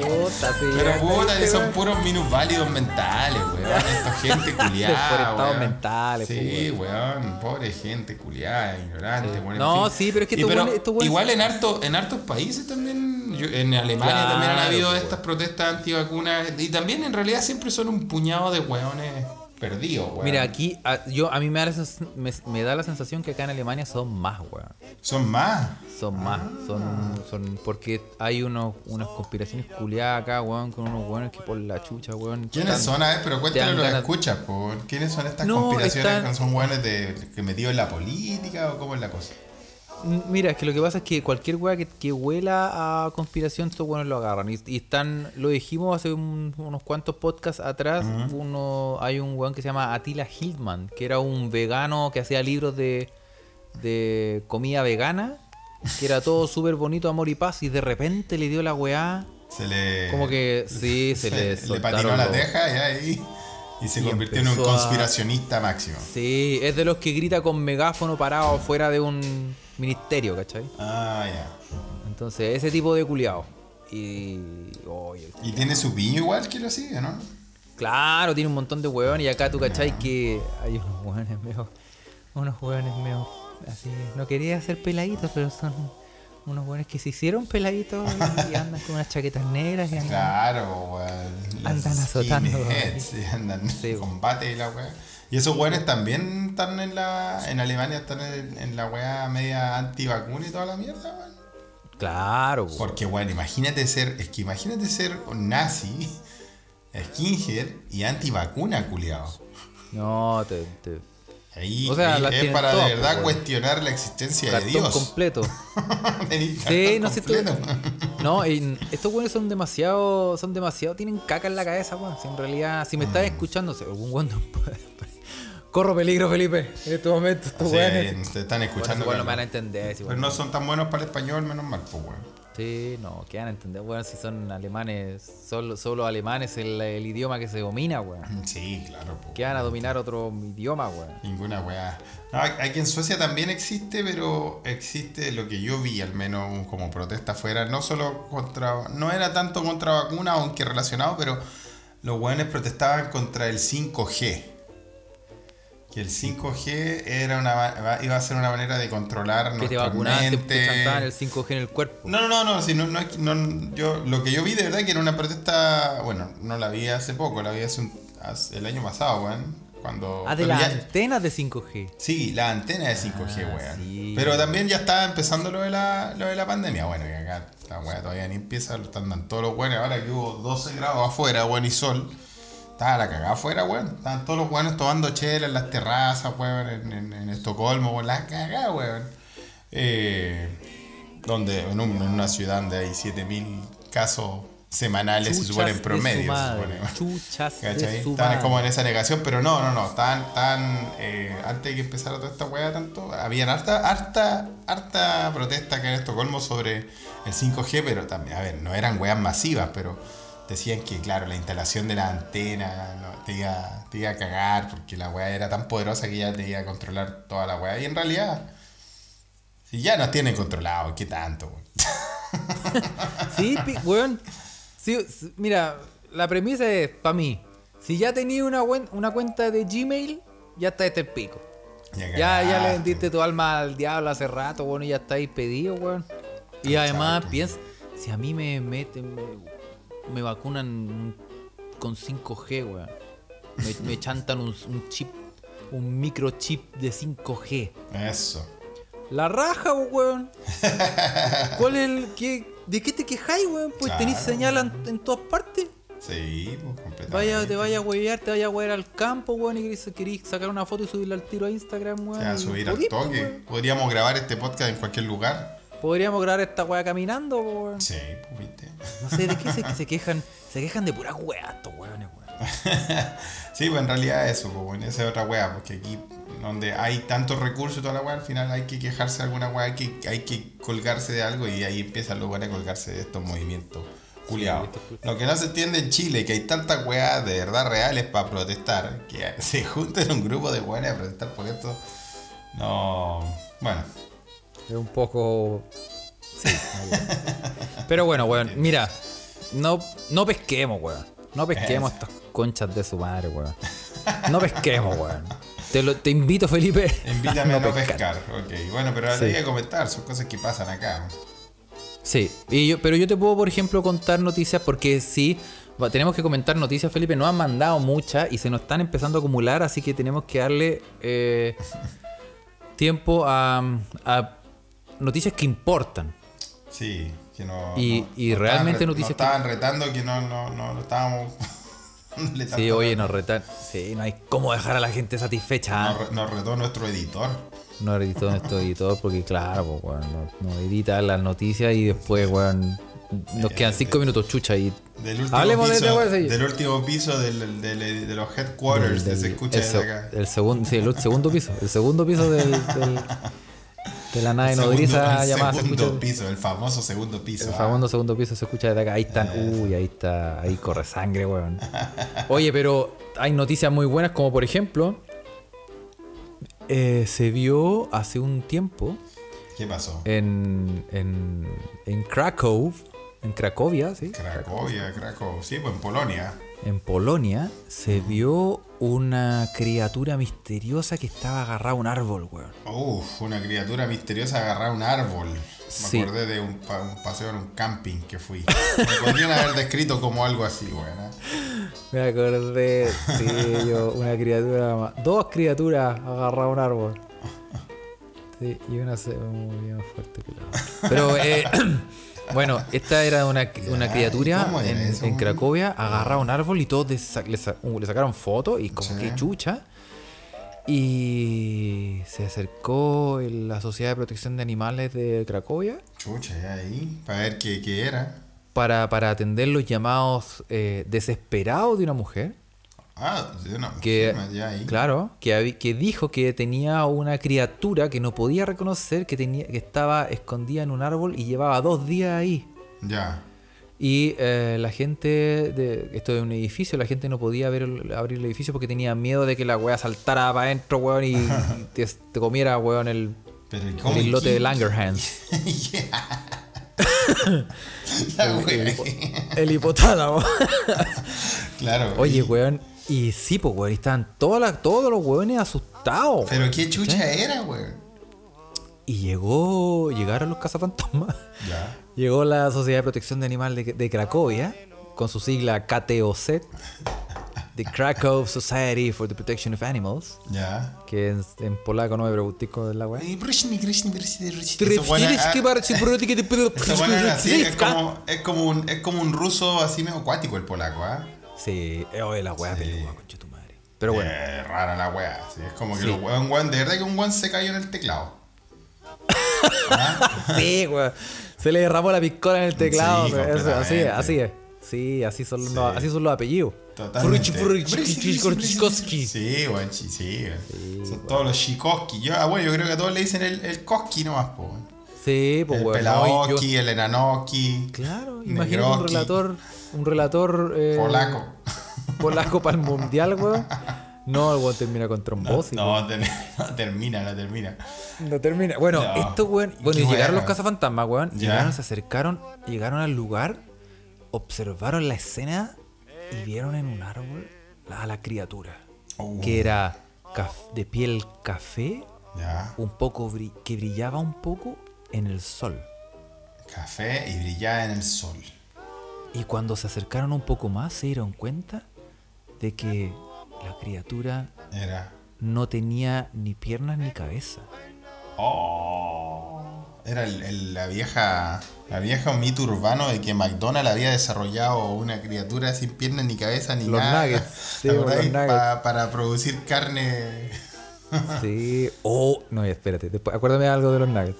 Puta, sí. Pero ya, puta, ¿viste, que son puros minusválidos mentales, weón. Esta gente culiada. Mentales, Sí, po, weón. Pobre gente culiada, ignorante, Sí. weón. en No, fin. sí, pero es que pero weones- estos weones- Igual en, harto, en hartos países también. yo- en Alemania Claro, también han habido po, estas protestas antivacunas. Y también en realidad siempre son un puñado de weones perdidos, weón. Mira, aquí a- yo, a mí me da, la me, me da la sensación que acá en Alemania son más, weón. Son más. Son más, son, son porque hay unos, unas conspiraciones culiadas acá, weón, con unos weones que por la chucha, weón. ¿Quiénes están- son? A ver, pero cuéntale lo que escuchas. ¿Quiénes son estas No, conspiraciones? están- ¿Son buenos de, que metidos en la política o cómo es la cosa? Mira, es que lo que pasa es que cualquier weá que, que huela a conspiración, estos weones lo agarran. Y, y están, lo dijimos hace un- unos cuantos podcasts atrás, uno hay un weón que se llama Attila Hildman, que era un vegano que hacía libros de, de comida vegana, que era todo súper bonito, amor y paz, y de repente le dio la weá, Se le. como que sí, se, le le patinó la teja y ahí. Y se Y convirtió en un a- conspiracionista máximo. Sí, es de los que grita con megáfono parado fuera de un ministerio, ¿cachai? Ah, ya. Entonces, ese tipo de culiao. Y. el- Y tiene su piño igual que lo sigue, ¿no? claro, tiene un montón de hueones. Y acá tú cachai que hay unos hueones medio. Unos hueones medio. Así. No quería ser peladitos, pero son unos hueones que se hicieron peladitos y andan con unas chaquetas negras y andan. Claro, weón. Andan azotando, skinheads, sí, andan Sí, en combate y la weá. Y esos weones también están en la. En Alemania están en, en la weá media antivacuna y toda la mierda, weón. Claro, weón. Porque, bueno, imagínate ser, es que imagínate ser nazi, skinhead y antivacuna, culiado. No, te. te Ahí O sea, ahí es para todas, de verdad pues, weón. cuestionar la existencia de Dios. completo. Sí, no sé tú. No, estos güeyes son demasiado, son demasiado, tienen caca en la cabeza, weón. Si en realidad, si me Mm. estás escuchando, algún weón no puede- Corro peligro, Felipe, en este momento, estos Sí, weones. te están Bueno, escuchando. igual no me van a entender. si Pero no son tan buenos para el español, menos mal, pues, weón. Sí, no, ¿qué van a entender, weón? Si son alemanes, solo, solo alemanes el, el idioma que se domina, weón. Sí, claro, pues. ¿Qué van a dominar otro idioma, weón? Ninguna weá. No, aquí en Suecia también existe, pero existe lo que yo vi, al menos como protesta afuera, no solo contra. No era tanto contra vacuna, aunque relacionado, pero los weones protestaban contra el 5G. Que el 5G era una, iba a ser una manera de controlar Que te nuestra vacunaban, te, te mente. el 5G en el cuerpo. No, no, no, no, sí, no, no, no, yo, lo que yo vi de verdad que era una protesta, bueno, no la vi hace poco, la vi hace, un- hace- el año pasado, weón, cuando... Ah, de las ya- antenas de 5G. Sí, la antena de 5G, Ah, weón. sí. Pero también ya está empezando lo de la, lo de la pandemia. Bueno, y acá la weá todavía ni empieza, lo están dando todos los weones. Ahora que hubo 12 grados afuera, weón, y sol. Estaba la cagada afuera, weón. Estaban todos los weones tomando chela en las terrazas, weón, en, en- en Estocolmo, weón. La cagada, weón. Eh, donde, en, un- en una ciudad donde hay 7000 casos semanales, se supone en Chuchas de promedio. se supone. Chuchas de ¿Cachai? su Estaban madre. como en esa negación, pero no, no, no. Estaban, estaban eh, antes de que empezara toda esta weá tanto, habían harta, harta, harta protesta acá en Estocolmo sobre el 5G, pero también, a ver, no eran weas masivas, pero decían que, claro, la instalación de la antena no, te, iba, te iba a cagar porque la weá era tan poderosa que ya te iba a controlar toda la weá. Y en realidad, si ya nos tienen controlados, ¿qué tanto? weón? Sí, weón. Sí, mira, la premisa es, para mí, si ya tenías una, buen- una cuenta de Gmail, ya está este pico. Ya, ya le cagaste. vendiste tu alma al diablo hace rato, y ya está ahí pedido, weón. Y además, piensa, si a mí me meten, me, me vacunan con 5G, weón. Me, me chantan un, un chip, un microchip de 5G. Eso. La raja, weón. ¿Cuál es el. Qué, ¿De qué te quejáis, weón? Pues Claro. tenéis señal en, en todas partes. Sí, pues completamente. Vaya, te vaya a huevear, te vaya a huevear al campo, weón, y querís sacar una foto y subirla al tiro a Instagram, weón. Se va a y subir al toque. Podríamos grabar este podcast en cualquier lugar. Podríamos grabar esta weá caminando, weón. Sí, pues viste. No sé, ¿de qué se, se quejan? Se quejan de puras weas estos weones, weón. Sí, pues en realidad eso, pues bueno, esa es otra weá, porque aquí donde hay tantos recursos y toda la weá, al final hay que quejarse de alguna weá, hay que, hay que colgarse de algo y ahí empiezan los weones a colgarse de estos movimientos culiados. estos cu- Lo que no se entiende en Chile, que hay tantas weas de verdad reales para protestar, que se junten un grupo de weones a protestar por esto. No, bueno, Es un poco. Sí. Pero bueno, weón, mira. No, no pesquemos, weón. No pesquemos estas conchas de su madre, weón. No pesquemos, weón. Te, lo, te invito, Felipe. invítame a no pescar. pescar. Ok, bueno, pero Sí. hay que comentar, son cosas que pasan acá. Sí, y yo, pero yo te puedo, por ejemplo, contar noticias porque sí, tenemos que comentar noticias, Felipe. Nos han mandado muchas y se nos están empezando a acumular, así que tenemos que darle eh, tiempo a, a noticias que importan. Sí, que no. Y- no- y no realmente estaban, noticias Nos que- estaban retando que no, no, no, no estábamos. Sí, oye, nos retan. Sí, no hay cómo dejar a la gente satisfecha. Nos, re- nos retó nuestro editor. No editó nuestro editor porque, claro, pues, weón, no, no edita las noticias y después, weón, nos quedan cinco minutos chucha y. Del último Hablemos de este del último piso del, del- de los headquarters que del- se escucha el, desde acá. el segundo, sí, el segundo piso. El segundo piso del- de la nave segundo- nodriza el llamada se segundo escucha. piso, el famoso segundo piso. El ah. famoso segundo piso se escucha desde acá. Ahí están. Uy, ahí está. Ahí corre sangre, weón. Oye, pero hay noticias muy buenas, como por ejemplo. eh, se vio hace un tiempo ¿Qué pasó? en, en, en Krakow, en Cracovia, ¿sí? Cracovia, Krakow. Sí, pues en Polonia. En Polonia se vio una criatura misteriosa que estaba agarrada a un árbol, weón. Uf, una criatura misteriosa agarraba un árbol. Me Sí. acordé de un, pa- un paseo en un camping que fui. Me podrían haber descrito como algo así, bueno. Me acordé, sí, yo, una criatura, dos criaturas agarradas a un árbol. Sí, y una se muy más fuerte que la otra. Pero, eh, bueno, esta era una, criatura ¿y cómo era en, eso, en güey? Cracovia, agarrada a un árbol y todos le, sa- uh, le sacaron fotos y como Sí. que chucha. Y se acercó la Sociedad de Protección de Animales de Cracovia Chucha, ya ahí. Para ver qué, qué era. para, para atender los llamados eh, desesperados de una mujer. Ah, una que mujer, ya ahí. claro que, que dijo que tenía una criatura que no podía reconocer que tenía que estaba escondida en un árbol y llevaba dos días ahí Ya. y eh, la gente de esto es un edificio la gente no podía ver el- abrir el edificio porque tenía miedo de que la wea saltara para adentro weón y, y te, te comiera weón el, Pero ¿y el islote de. Langerhans La wea. el hipotálamo Claro. oye weón Y sí, pues, weón, estaban todas las- todos los weones asustados. Pero weón, qué chucha era, weón. Y llegó, llegaron los cazafantasmas. Ya. Llegó la Sociedad de Protección de Animales de, de Cracovia, con su sigla KTOZ, The Krakow Society for the Protection of Animals, Ya. que en, en polaco no me pregunté con la weá. Como, un, es como un ruso así medio acuático el polaco, ¿ah? Sí, eh, oye, la weá peluda, concha tu madre. Pero bueno, Eh, rara la weá. sí, Es como que Sí. los weón, un weón, de verdad que un weón se cayó en el teclado. sí, weón. Se le derramó la piscola en el teclado. Sí, eso, así es, así es. Sí, así son, Sí. Los, así son los apellidos. Totalmente. Sí, weón, chi- sí. Son todos los Chikoski. Yo, ah, bueno, yo creo que a todos le dicen el, el Koski nomás, po. weón. Sí, pues el weón. no, yo- Pelaoki, el Enanoki. Claro, imagínate un relator, un relator eh, Polaco. polaco para el mundial, weón. No, el weón termina con trombosis. No, no, ter- no termina, no termina. No termina. Bueno, No. esto, weón. Bueno, y llegaron los cazafantasmas, weón. Llegaron, se acercaron, llegaron al lugar, observaron la escena y vieron en un árbol a la criatura. Oh. Que era caf- de piel café, Ya. un poco bri- que brillaba un poco en el sol. Café y brillaba en el sol. Y cuando se acercaron un poco más, se dieron cuenta de que la criatura Era. no tenía ni piernas ni cabeza. Oh. Era el- el- la vieja. La vieja mito urbano de que McDonald's había desarrollado una criatura sin piernas ni cabeza ni Los nada. nuggets, sí, ¿te los acordáis? nuggets. Pa- para producir carne. Sí. Oh, no, espérate. Después, acuérdame algo de los nuggets.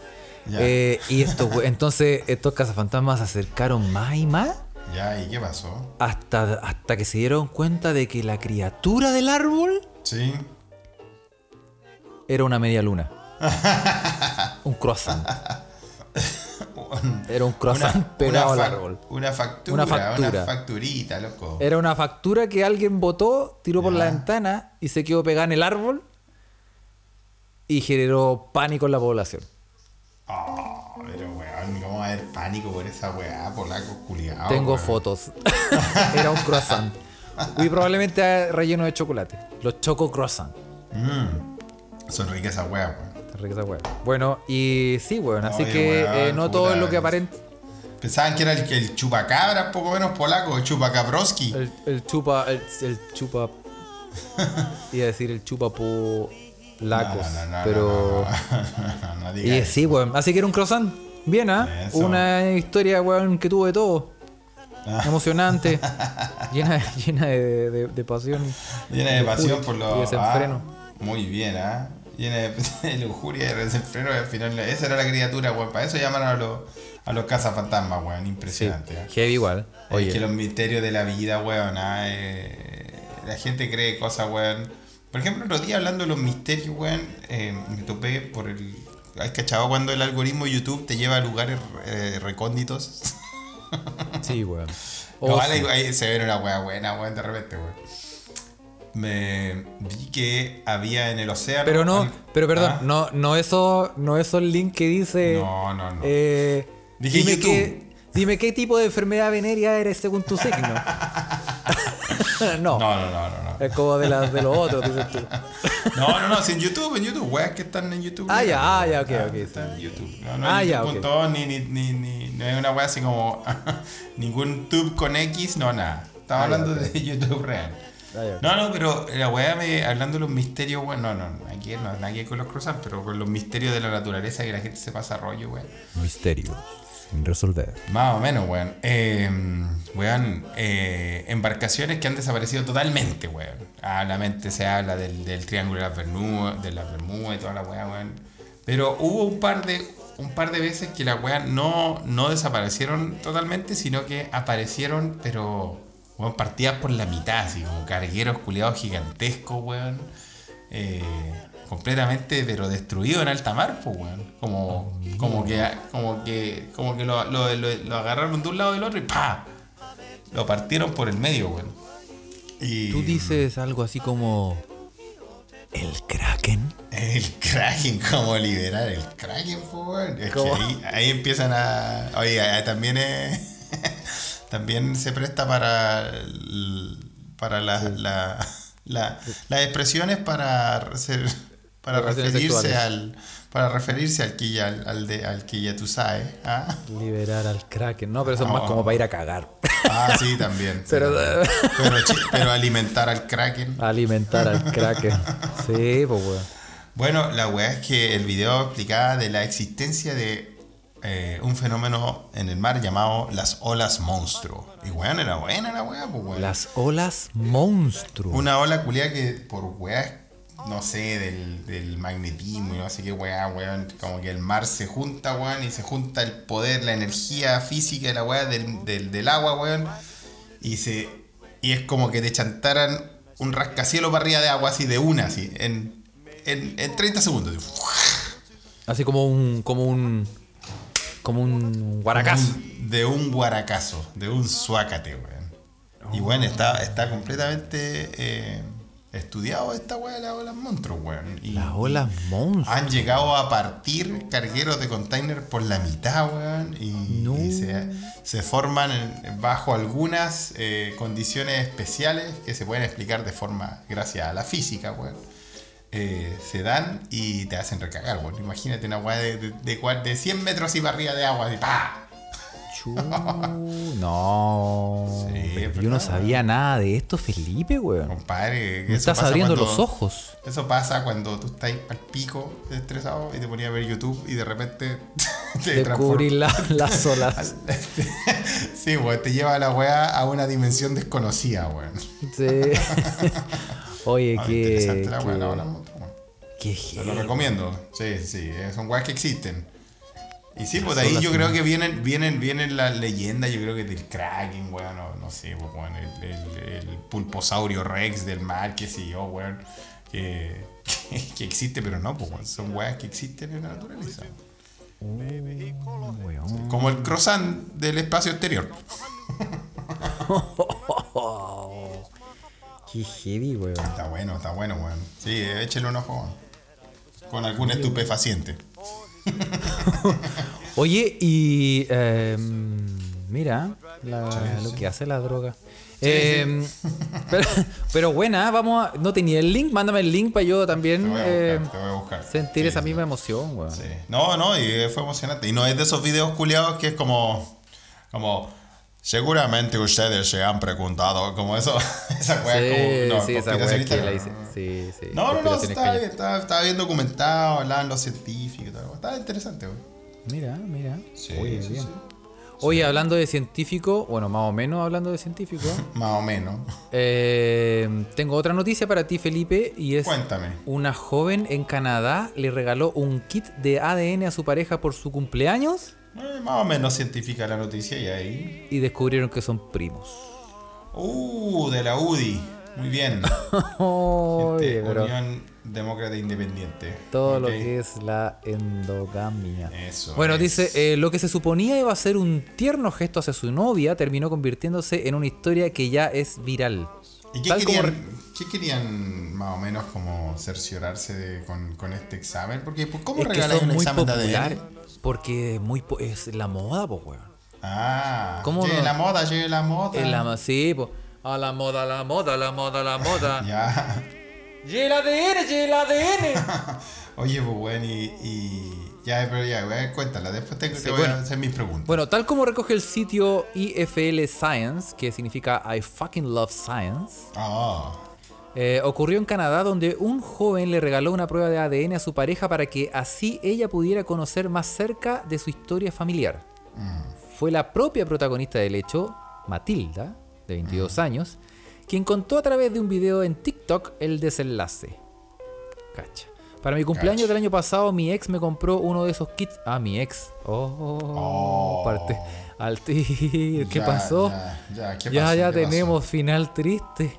Eh, y esto, entonces estos cazafantasmas se acercaron más y más Ya, ¿y qué pasó? hasta, hasta que se dieron cuenta de que la criatura del árbol Sí. era una media luna. un croissant. Era un croissant pegado al fac- árbol. Una factura, Una una factura. facturita, loco. Era una factura que alguien botó, tiró por la ventana y se quedó pegada en el árbol y generó pánico en la población. Oh, ¿cómo va a haber pánico por esa weá, polaco culiado? Tengo fotos. Era un croissant. Y probablemente relleno de chocolate. Los choco croissant. Son ricas esas weas, weón. Está rica esa wea. Bueno, y sí, weón. Así Oye, que eh, no todo es lo que aparenta. Pensaban que era el, el chupacabra, poco menos polaco, el chupacabrowski. El, el chupa. El, el chupa. Iba a decir el chupa po. Lacos. No, no, no, pero. Y sí, weón. Así que era un croissant. Bien, ¿ah? Eso. Una historia, weón, que tuvo de todo. Ah. Emocionante. llena, llena de, de- de pasión. Llena de pasión por Y los. desenfreno. ah, muy bien, ¿ah? Llena de, lujuria y de desenfreno. y Al final, esa era la criatura, weón. Para eso llamaron a los, a los cazafantasmas, weón. Sí. Impresionante, ¿ah? Heavy igual. Oye. Es que los misterios de la vida, weón. ah, eh, la gente cree cosas, weón. Por ejemplo, el otro día hablando de los misterios, weón, eh, me topé por el. ¿Has cachado cuando el algoritmo YouTube te lleva a lugares eh, recónditos? Sí, weón. No, Oh, vale, sí. ahí se ve una wea buena, weón, de repente, weón. Me vi que había en el océano. Pero no, al- pero perdón, ¿Ah? no, no eso, no eso el link que dice. No, no, no. eh, Dije YouTube. Dime qué tipo de enfermedad venérea eres según tu signo. no, No, no, no, no, no. es como de, las de los otros, dices tú. No, no, no, si en YouTube, en YouTube, weas que están en YouTube. Ah, ya, ah, ya, ok, ok, Está en YouTube. No, no Ah, es ya, YouTube.com, ni, ni, ni, ni, no es una wea así como ningún tube con X, no, nada. Estaba Ah, ya, hablando de YouTube real. Ah. No, no, pero la weá me, hablando de los misterios, weón, no, no, aquí no, ver con los croissants, pero con los misterios de la naturaleza que la gente se pasa rollo, weón. Misterio sin resolver. Más o menos, weón. Eh, weón, eh, embarcaciones que han desaparecido totalmente, weón. A la mente se habla del, del Triángulo de las Bermudas, de las Bermudas y toda la weá, weón. Pero hubo un par de, un par de veces que las weas no, no desaparecieron totalmente, sino que aparecieron, pero, weón, partidas por la mitad, así como cargueros culiados gigantescos, weón. Eh, completamente pero destruido en alta mar, pues, weón. Como, como que, como que, como que lo, lo- lo- lo agarraron de un lado del otro y ¡pa! Lo partieron por el medio, weón. Y Tú dices algo así como. El Kraken. el Kraken, cómo liberar el Kraken, pues, weón. Es que ahí, ahí empiezan a. Oye, también es. también se presta para. para la, la- la- las expresiones para ser- para referirse sexuales. al para referirse al que ya al, de, al que ya tú sabes ¿ah? Liberar al Kraken. No, pero eso es más como para ir a cagar. Ah, sí, también. Pero- pero, alimentar al Kraken. Alimentar al Kraken. Sí, pues weón. Bueno, la weá es que el video explicaba de la existencia de eh, un fenómeno en el mar llamado las olas monstruo. Y weón, era buena la weá, pues weón. Las olas monstruo. Una ola culiada que por weá, no sé, del, del magnetismo y no sé qué weá, weón. Como que el mar se junta, weón, y se junta el poder, la energía física de la weá del, del, del agua, weón. Y se. Y es como que te chantaran un rascacielos para arriba de agua así de una, así, en, en, en 30 segundos. así. Como un. como un. como un guaracazo. De un guaracazo, de un suácate, weón. Y bueno, está, está completamente eh, estudiado esta weá de las olas monstruos, weón. Y- Las olas monstruo. Han llegado a partir cargueros de container por la mitad, weón. Y, No. y se, se forman en- bajo algunas eh, condiciones especiales que se pueden explicar de forma, gracias a la física, weón. Eh, se dan y te hacen recagar, weón. Imagínate una weá de, de, de, de 100 metros y arriba de agua, así, ¡pa! No. Sí, yo no sabía nada de esto, Felipe, weón. Compadre, Me estás abriendo cuando- los ojos. Eso pasa cuando tú estás al pico estresado y te ponías a ver YouTube y de repente te transformas- la- las olas. sí, weón, te lleva la weá a una dimensión desconocida, weón. Sí. Oye, Ah, qué. interesante la weá, qué- la Te lo recomiendo. Sí, sí, sí, eh, son weas que existen. Y sí, pues de Las ahí yo creo que vienen, vienen, vienen la leyenda, yo creo que del Kraken, weón, no, no sé, pues, weón, el, el, el pulposaurio Rex del mar, qué sé yo, weón, que, que, que existe, pero no, pues, weón, son weas que existen en la naturaleza. Weón. Como el croissant del espacio exterior. Qué heavy, weón. Está bueno, está bueno, weón. Sí, échale un ojo, weón. Con algún estupefaciente. Oye, y. em, mira la- lo que hace la droga. Em, Pero, pero buena, vamos a. No tenía el link, mándame el link para yo Te también voy a em, buscar, te voy a buscar. sentir Sí, esa misma emoción, weón. No, no, y fue emocionante. Y no es de esos videos culiados que es como. Como. Seguramente ustedes se han preguntado. Como eso. Esa Sí, como. No, sí, esa que la hice. Sí, sí. No, no, no, calladas. bien, documentado, hablaban los científicos. Estaba interesante, güey. Mira, mira. Sí, Oye, sí, bien. sí. Oye, hablando de científico, bueno, más o menos hablando de científico, Más o menos. eh, tengo otra noticia para ti, Felipe, y es Cuéntame. una joven en Canadá le regaló un kit de ADN a su pareja por su cumpleaños Eh, más o menos científica la noticia y ahí. y descubrieron que son primos. Uh, de la UDI. Muy bien. Oye, Gente, pero Unión Demócrata Independiente. todo lo que es la endogamia. Eso. Bueno, es. dice, eh, lo que se suponía iba a ser un tierno gesto hacia su novia terminó convirtiéndose en una historia que ya es viral. ¿Y qué como querían, qué querían más o menos como cerciorarse de- con, con este examen? Porque pues, ¿cómo Es son un muy examen de. ADN? Porque muy po- es la moda, pues, weón. Ah, ¿Cómo no? la moda, llegue la moda. La sí, pues. A la moda, la moda, la moda, la moda. Ya. ¡Y el ADN, y el ADN! Oye, pues bueno, y, y- Ya, pero ya, cuéntala. Después te, te Sí, voy bueno. a hacer mis preguntas. Bueno, tal como recoge el sitio IFL Science, que significa I fucking love science, Ah, eh, ocurrió en Canadá donde un joven le regaló una prueba de ADN a su pareja para que así ella pudiera conocer más cerca de su historia familiar. Fue la propia protagonista del hecho, Matilda, de 22 años, quien contó a través de un video en TikTok el desenlace. Cacha. Para mi cumpleaños Cacha. del año pasado, mi ex me compró uno de esos kits. Ah, mi ex. Oh, Oh. parte al. ¿Qué ya, pasó? Ya, ya, ¿qué ya, pasó? ya ¿Qué pasó? tenemos final triste.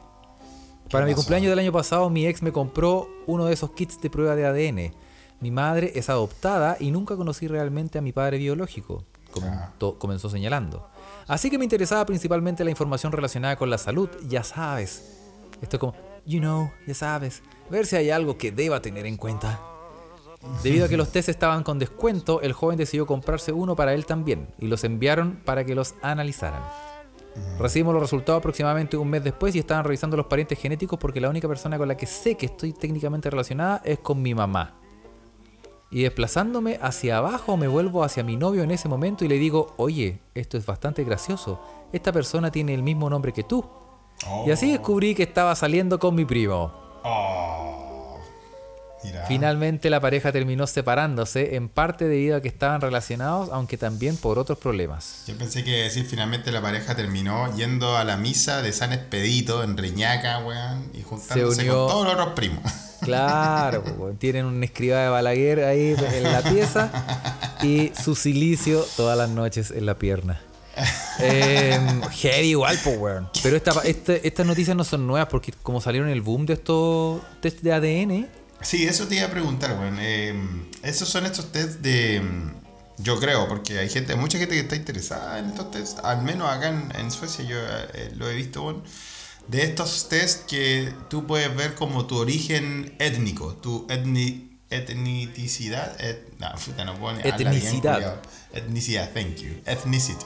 Para mi pasó? cumpleaños del año pasado, mi ex me compró uno de esos kits de prueba de ADN. Mi madre es adoptada y nunca conocí realmente a mi padre biológico, comentó- comenzó señalando. Así que me interesaba principalmente la información relacionada con la salud, ya sabes. Esto es como, you know, ya sabes. Ver si hay algo que deba tener en cuenta. Debido a que los test estaban con descuento, el joven decidió comprarse uno para él también y los enviaron para que los analizaran. Recibimos los resultados aproximadamente un mes después y estaban revisando los parientes genéticos porque la única persona con la que sé que estoy técnicamente relacionada es con mi mamá. Y desplazándome hacia abajo me vuelvo hacia mi novio en ese momento y le digo, oye, esto es bastante gracioso. Esta persona tiene el mismo nombre que tú. Y así descubrí que estaba saliendo con mi primo. Oh. Mira. Finalmente la pareja terminó separándose, en parte debido a que estaban relacionados, aunque también por otros problemas. Yo pensé que decir finalmente la pareja terminó yendo a la misa de San Expedito en Reñaca, weón, y juntándose unió- con todos los otros primos. Claro, tienen un escriba de Balaguer ahí en la pieza y su silicio todas las noches en la pierna. Eh, heavy igual. Pero esta, este- estas noticias no son nuevas porque como salieron el boom de estos test de ADN, Sí, eso te iba a preguntar, weón. Eh, esos son estos test de. mm, Yo creo, porque hay gente, mucha gente que está interesada en estos test, al menos acá en, Suecia yo eh, lo he visto, weón. De estos test que tú puedes ver como tu origen étnico, tu etni, etnicidad. Et, no, puta, no puedo ni hablar bien, Etnicidad. Etnicidad, thank you. Ethnicity.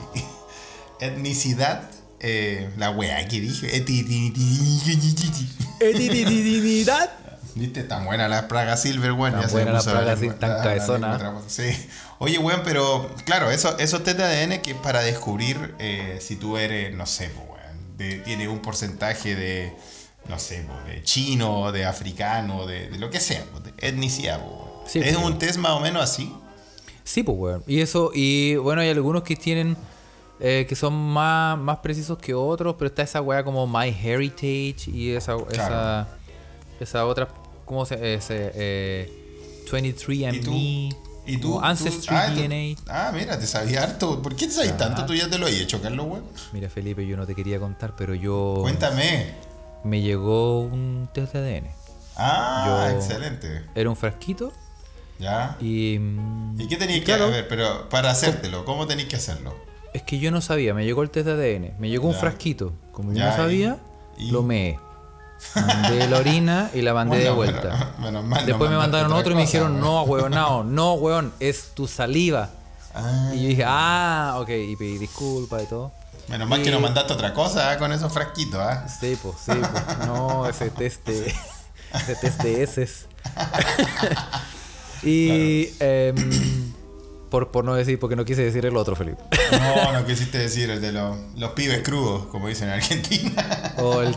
Etnicidad, eh, la wea que dije. Eti- etnicidad. Viste, tan buena la Praga Silver, weón. Tan ya buena la Praga lengua- Sil- tan la- la cabezona. traposa. Sí. Oye, weón, pero claro, eso, esos test de ADN que es para descubrir eh, si tú eres, no sé, weón, de- tiene un porcentaje de, no sé, de chino, de africano, de, de lo que sea, de etnicidad. Sí, es po. un test más o menos así. Sí, pues, weón. Y eso, y bueno, hay algunos que tienen. eh, que son más, más precisos que otros, pero está esa weá como My Heritage y esa, esa, esa otra, ¿cómo se ese, eh, 23andMe, ¿Y tú? Ancestry ah, tú- DNA. ah, mira, te sabía harto. ¿Por qué te sabías tanto? Tú ya te lo has hecho, Carlos, weón. Mira, Felipe, yo no te quería contar, pero yo. Cuéntame. Me llegó un test de ADN. Ah, Yo- excelente. Era un frasquito Ya. y. mm, ¿Y qué tenías claro. que a ver, pero para hacértelo, ¿cómo tenéis que hacerlo? Es que yo no sabía, me llegó el test de ADN, me llegó un frasquito. Como yo Ya, no sabía, y- lo meé. Mandé la orina y la mandé de vuelta. menos- menos mal, no Después me mandaron otro y me dijeron, no, weón, no, no, weón, es tu saliva. Ah, Y yo dije, ah, ok, y pedí disculpas y todo. menos mal y- que no mandaste otra cosa ah, con esos frasquitos, ¿ah? Sí, pues, sí, pues. No, ese test de. Ese test de heces. y. em, por, por no decir, porque no quise decir el otro, Felipe. No, no quisiste decir el de los, los pibes crudos, como dicen en Argentina. O, el,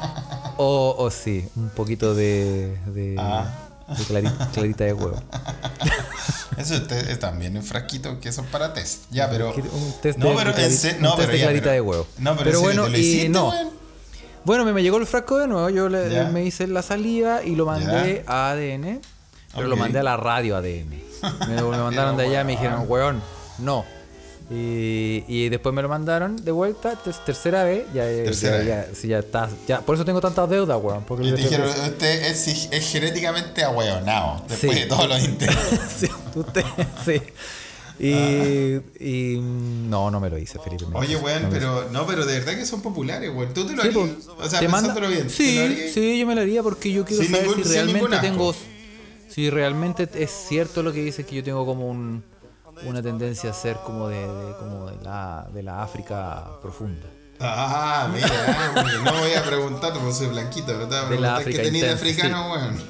o, o sí, un poquito de. de, Ah. de clarita de huevo. Eso es, también un frasquito que son para test. Ya, pero. Un test no, de- pero de un test de clarita pero- de huevo. No, pero, bueno, ¿te lo y hiciste, no. weón? Bueno, me, llegó el frasco de nuevo, yo le- me hice la saliva y lo mandé a ADN, pero lo mandé a la radio ADN. Me, me mandaron de allá y me dijeron, weón, no. Y, y después me lo mandaron de vuelta, ter- tercera vez, ya, Tercera ya, vez. ya- sí, ya está, ya, por eso tengo tantas deudas, weón. Porque Y te dijeron, usted es, es genéticamente ahueonado, después Sí. de todos los intentos. sí, usted, sí. Y, y, mm, no, no me lo hice, Felipe. Oye, hice, weón, no pero no, pero de verdad que son populares, weón. Tú te lo Sí, harías, pues, o sea, te manda- pensándolo bien. ¿te lo Sí, sí, yo me lo haría porque yo quiero Sin saber ningún- si realmente tengo. Si realmente es cierto lo que dice que yo tengo como un, una tendencia a ser como de, de- como de la, de la África profunda. Ah, mira, porque no voy a preguntar, porque soy blanquito, pero te voy a De la preguntar qué tenías de africano, weón.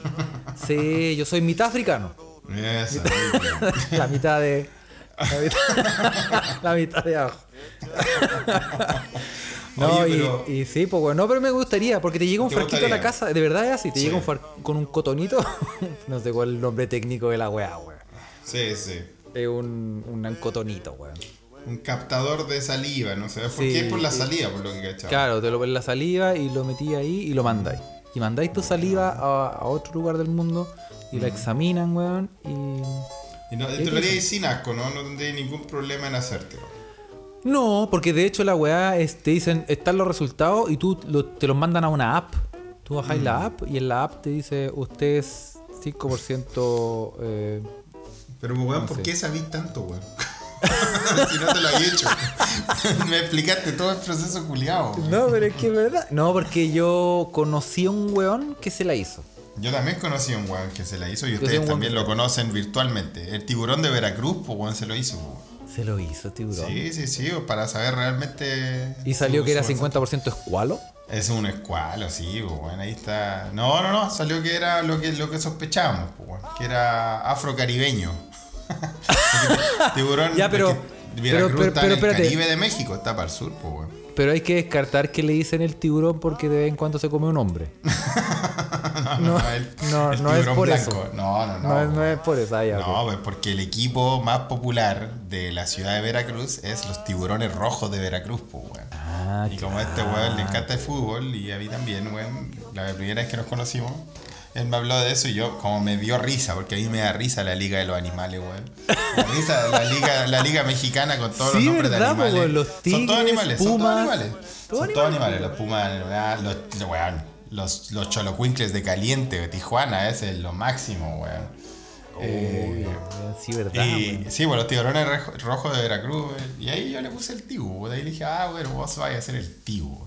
Sí, yo soy mitad africano. Muy La mitad de. La mitad, la mitad de abajo. No, Oye, y- pero- y, sí, pues bueno, no, pero me gustaría, porque te llega un ¿Te frasquito a la casa, de verdad es así, te Sí. llega un far- con un cotonito, no sé cuál es el nombre técnico de la weá, weón. Sí, sí. Es un, un cotonito, weón. Un captador de saliva, no sé. ¿Por Sí, qué? Por la saliva, por lo que cachaba. Claro, te lo pones la saliva y lo metí ahí y lo mandáis. Y mandáis tu saliva a, a otro lugar del mundo y la examinan, weón, y... Y no, ¿Qué te lo harías sin asco, ¿no? No tendría ningún problema en hacértelo. No, porque de hecho la weá es, te dicen, están los resultados y tú lo- te los mandan a una app. Tú bajáis la app y en la app te dice, usted es 5% eh, Pero, weón, No ¿por sé. qué sabís tanto, weón? si no te lo había hecho. Me explicaste todo el proceso culiado. No, pero es que es verdad. No, porque yo conocí a un weón que se la hizo. Yo también conocí a un weón que se la hizo y Yo ustedes también que- lo conocen virtualmente. El tiburón de Veracruz, pues weón, se lo hizo. weón. Se lo hizo tiburón. Sí, sí, sí, para saber realmente. Y salió que era su- 50% escualo. Es un escualo, sí, pues, bueno, ahí está. No, no, no, salió que era lo que, lo que sospechábamos, pues, bueno, que era afrocaribeño. Tiburón. Ya, pero- pero- pero- está pero en el. Caribe de México, está para el sur, pues, bueno. Pero hay que descartar que le dicen el tiburón porque de vez en cuando se come un hombre. No, el- no, el no es por blanco. eso. No, no, no. No, es, no es por eso. ah, ya, No, pues porque el equipo más popular de la ciudad de Veracruz es los tiburones rojos de Veracruz, pues, weón. Ah, y como a este weón le encanta el fútbol, y a mí también, weón, la primera vez que nos conocimos, él me habló de eso y yo, como me dio risa, porque a mí me da risa la Liga de los Animales, weón. Risa la Liga, la liga Mexicana con todos Sí, los nombres ¿verdad, de animales. weón? Los son todos tigres, animales, son todos pumas, animales. son todos animales, los pumas, ah, los, weón, los, los cholocuincles de caliente, de Tijuana, ese es lo máximo, weón. Eh, Obvio, sí, verdad. y, sí, bueno, los tiburones rojos de Veracruz. eh, Y ahí yo le puse el tibu. De ahí le dije, ah, bueno, vos vais a ser el tibu.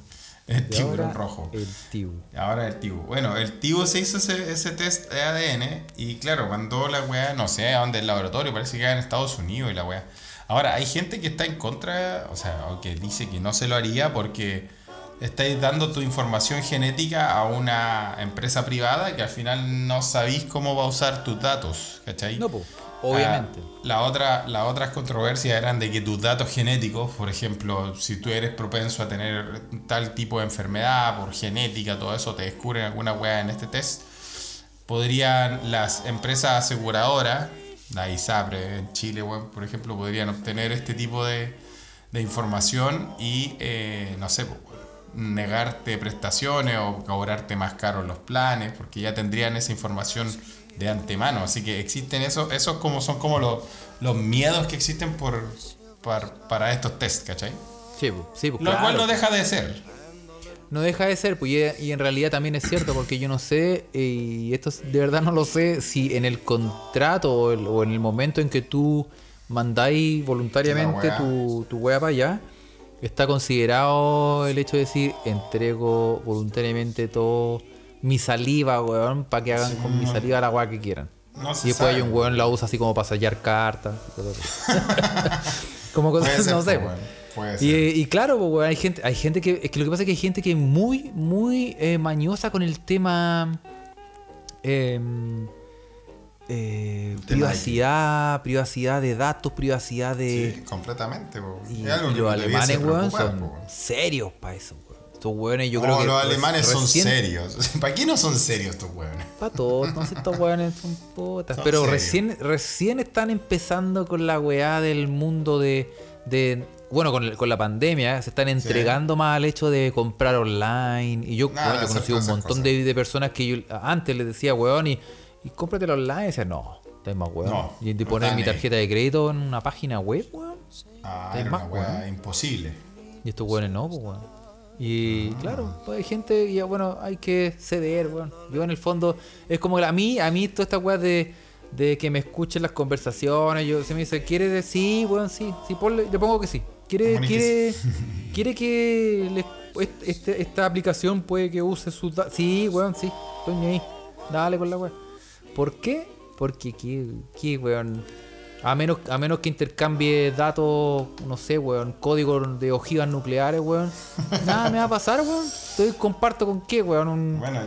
El Y tiburón ahora, rojo. El tibu. Ahora el tibu. Bueno, el tibu se hizo ese, ese test de ADN. Y claro, cuando la weá, no sé a dónde el laboratorio, parece que era en Estados Unidos y la weá. Ahora, hay gente que está en contra, o sea, o que dice que no se lo haría porque estáis dando tu información genética a una empresa privada que al final no sabéis cómo va a usar tus datos, ¿cachai? No, pues, obviamente. Ah, la otra, las otras controversias eran de que tus datos genéticos, por ejemplo, si tú eres propenso a tener tal tipo de enfermedad por genética, todo eso, te descubren alguna weá en este test, podrían las empresas aseguradoras, la ISAPRE en Chile, por ejemplo, podrían obtener este tipo de, de información y, eh, no sé, pues, negarte prestaciones o cobrarte más caros los planes, porque ya tendrían esa información de antemano. Así que existen esos, esos como son como los, los miedos que existen por, par- para estos test, ¿cachai? Sí, sí, Lo claro. cual no deja de ser. No deja de ser, pues, y, en realidad también es cierto, porque yo no sé, eh, y esto es- de verdad no lo sé, si en el contrato o, el- o en el momento en que tú mandáis voluntariamente wea. tu, tu wea para allá, está considerado el hecho de decir, entrego voluntariamente todo mi saliva, weón, para que hagan con mi saliva la wea que quieran. No y después hay un weón la usa así como para sellar cartas. cosas como Puede cosas, ser, no sé. pues, pues. weón, puede Y, ser. y claro, pues, weón, hay gente, hay gente que, es que lo que pasa es que hay gente que es muy, muy eh, mañosa con el tema em, eh, tema privacidad, privacidad de datos, privacidad de Sí, completamente. po. y, Es algo y que los alemanes, weón, son po, serios para eso. Estos weones, yo No, creo que los alemanes son serios. ¿Para qué no son serios estos weones? Para todos, entonces estos weones son putas. Pero serios. recién, recién están empezando con la weá del mundo de. de bueno, con, con la pandemia, se están entregando más al hecho de comprar online. Y yo, Nada, weón, yo conocí un montón de, de personas que yo antes les decía, weón, y, y cómpratelo online. Y decía, no, estáis más weón. No, y de no poner mi tarjeta de crédito en una página web, weón. Ah, era más, una weón. imposible. Y estos weones no, pues weón. Y Ah. claro, pues hay gente, y bueno, hay que ceder, weón. Yo en el fondo, es como que a mí, a mí toda esta weá de, de que me escuchen las conversaciones, yo se me dice, ¿quiere decir? weón, sí, sí, ponle, le pongo que sí. ¿Quiere, quiere, quiere que este- esta aplicación puede que use sus datos? Sí, weón, sí, estoy ahí. Dale con la weá. ¿Por qué? Porque qué, qué weón. A menos, a menos que intercambie datos, no sé, weón, código de ojivas nucleares, weón. Nada me va a pasar, weón. Estoy comparto con qué, weón. Un- Bueno,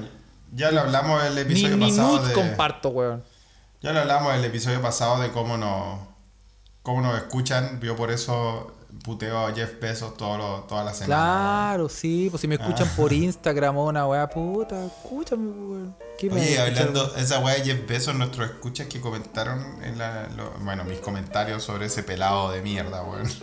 ya lo hablamos en el ni episodio ni pasado. nudes de- comparto, weón. Ya lo hablamos en el episodio pasado de cómo nos, cómo nos escuchan. Yo por eso puteo a Jeff Bezos todo lo- toda la semana. Claro, sí, pues si me escuchan por Instagram o una weá puta, escúchame, weón. ¿Qué me Oye, escuchar, hablando, esa weá de Jeff Bezos, nuestros escuchas que comentaron en la, lo- bueno, mis comentarios sobre ese pelado de mierda, weón.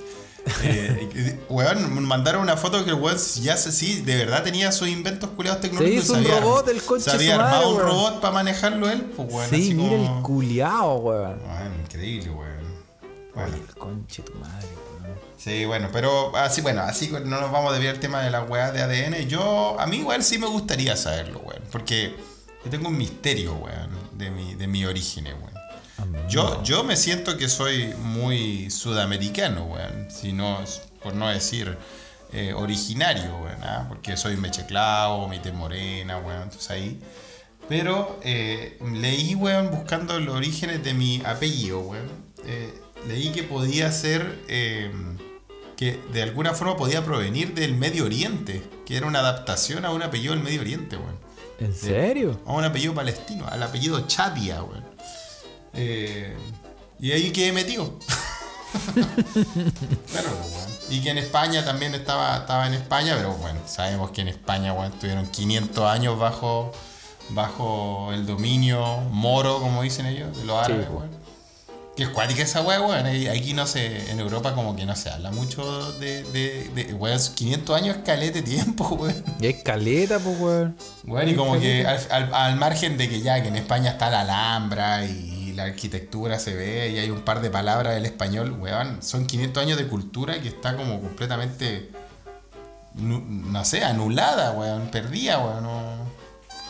Eh, weón, mandaron una foto que el weón ya se, sí, de verdad tenía sus inventos culiados tecnológicos. hizo un se había robot, el Se armado un robot para manejarlo él, pues weón. Sí, así mira como- el culiao, weón. Weón, increíble, weón. Bueno. Oye, el conche tu madre. Sí, bueno, pero así, bueno, así no nos vamos a desviar el tema de la weá de ADN. Yo, a mí igual sí me gustaría saberlo, weón. Porque yo tengo un misterio, weón, de mi, de mi origen, weón. Yo, yo me siento que soy muy sudamericano, weón. Si no, por no decir eh, originario, weón. ¿ah? Porque soy mecheclavo, mi tez morena, weón. Entonces ahí. Pero eh, leí, weón, buscando los orígenes de mi apellido, weón. eh, leí que podía ser. Que de alguna forma podía provenir del Medio Oriente. Que era una adaptación a un apellido del Medio Oriente, weón. ¿En serio? A un apellido palestino, al apellido Chadia, weón. Eh, y ahí quedé metido. claro, weón. Y que en España también estaba, estaba en España, pero bueno, sabemos que en España, weón, estuvieron 500 años bajo, bajo el dominio moro, como dicen ellos, de los árabes, po. weón. Que es cuática esa weá, weón. Aquí no se, en Europa como que no se habla mucho de, de, de weón, 500 años es calete tiempo, weón. Y hay caleta, pues, weón. Bueno, y como que al, al- al margen de que ya que en España está la Alhambra y la arquitectura se ve y hay un par de palabras del español, weón, son 500 años de cultura que está como completamente, nu- no sé, anulada, weón, perdida, weón, no-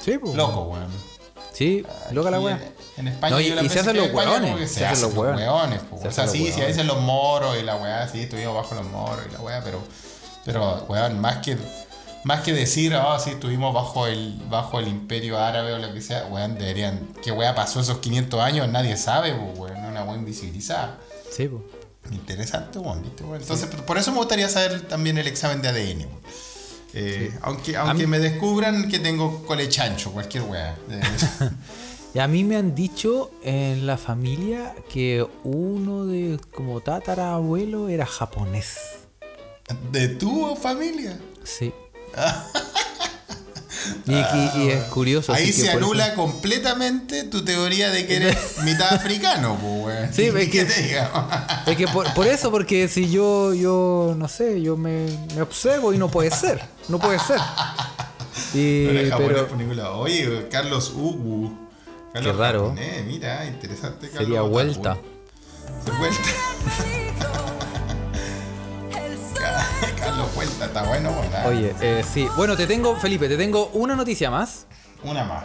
Sí, pues. loco, weón. Sí, loca la weá. En, en España No, y- y se hacen los hueones, se hacen los hueones. po. O sea, sí, sí, a veces los moros y la weá, sí, estuvimos bajo los moros y la weá, pero, pero, weón, más que, más que decir, ah, sí, estuvimos bajo el, bajo el imperio árabe o lo que sea, weón, deberían, ¿qué weá pasó esos 500 años? Nadie sabe, po, weón, una weá invisibilizada. Sí, pues. Interesante, weón, ¿viste, weón? Entonces, por eso me gustaría saber también el examen de ADN, weón. Eh, Aunque, aunque mí- me descubran que tengo colechancho, cualquier weá. Eh, Y a mí me han dicho en la familia que uno de como tatarabuelo era japonés. ¿De tu familia? Sí. y, y- y es curioso. Ahí se eso- anula completamente tu teoría de que eres mitad africano, pues. Sí, ¿Qué es que- te diga? Es que por, por eso, porque si yo, yo, no sé, yo me, me observo y no puede ser. No puede ser. Y, No pero. Oye, Carlos Ugu. Carlos Qué raro. japonés, mira, interesante. Carlos sería Otaku. vuelta. Vuelta. Carlos Vuelta, está bueno, buena. Oye, eh, sí. Bueno, te tengo, Felipe, te tengo una noticia más. Una más.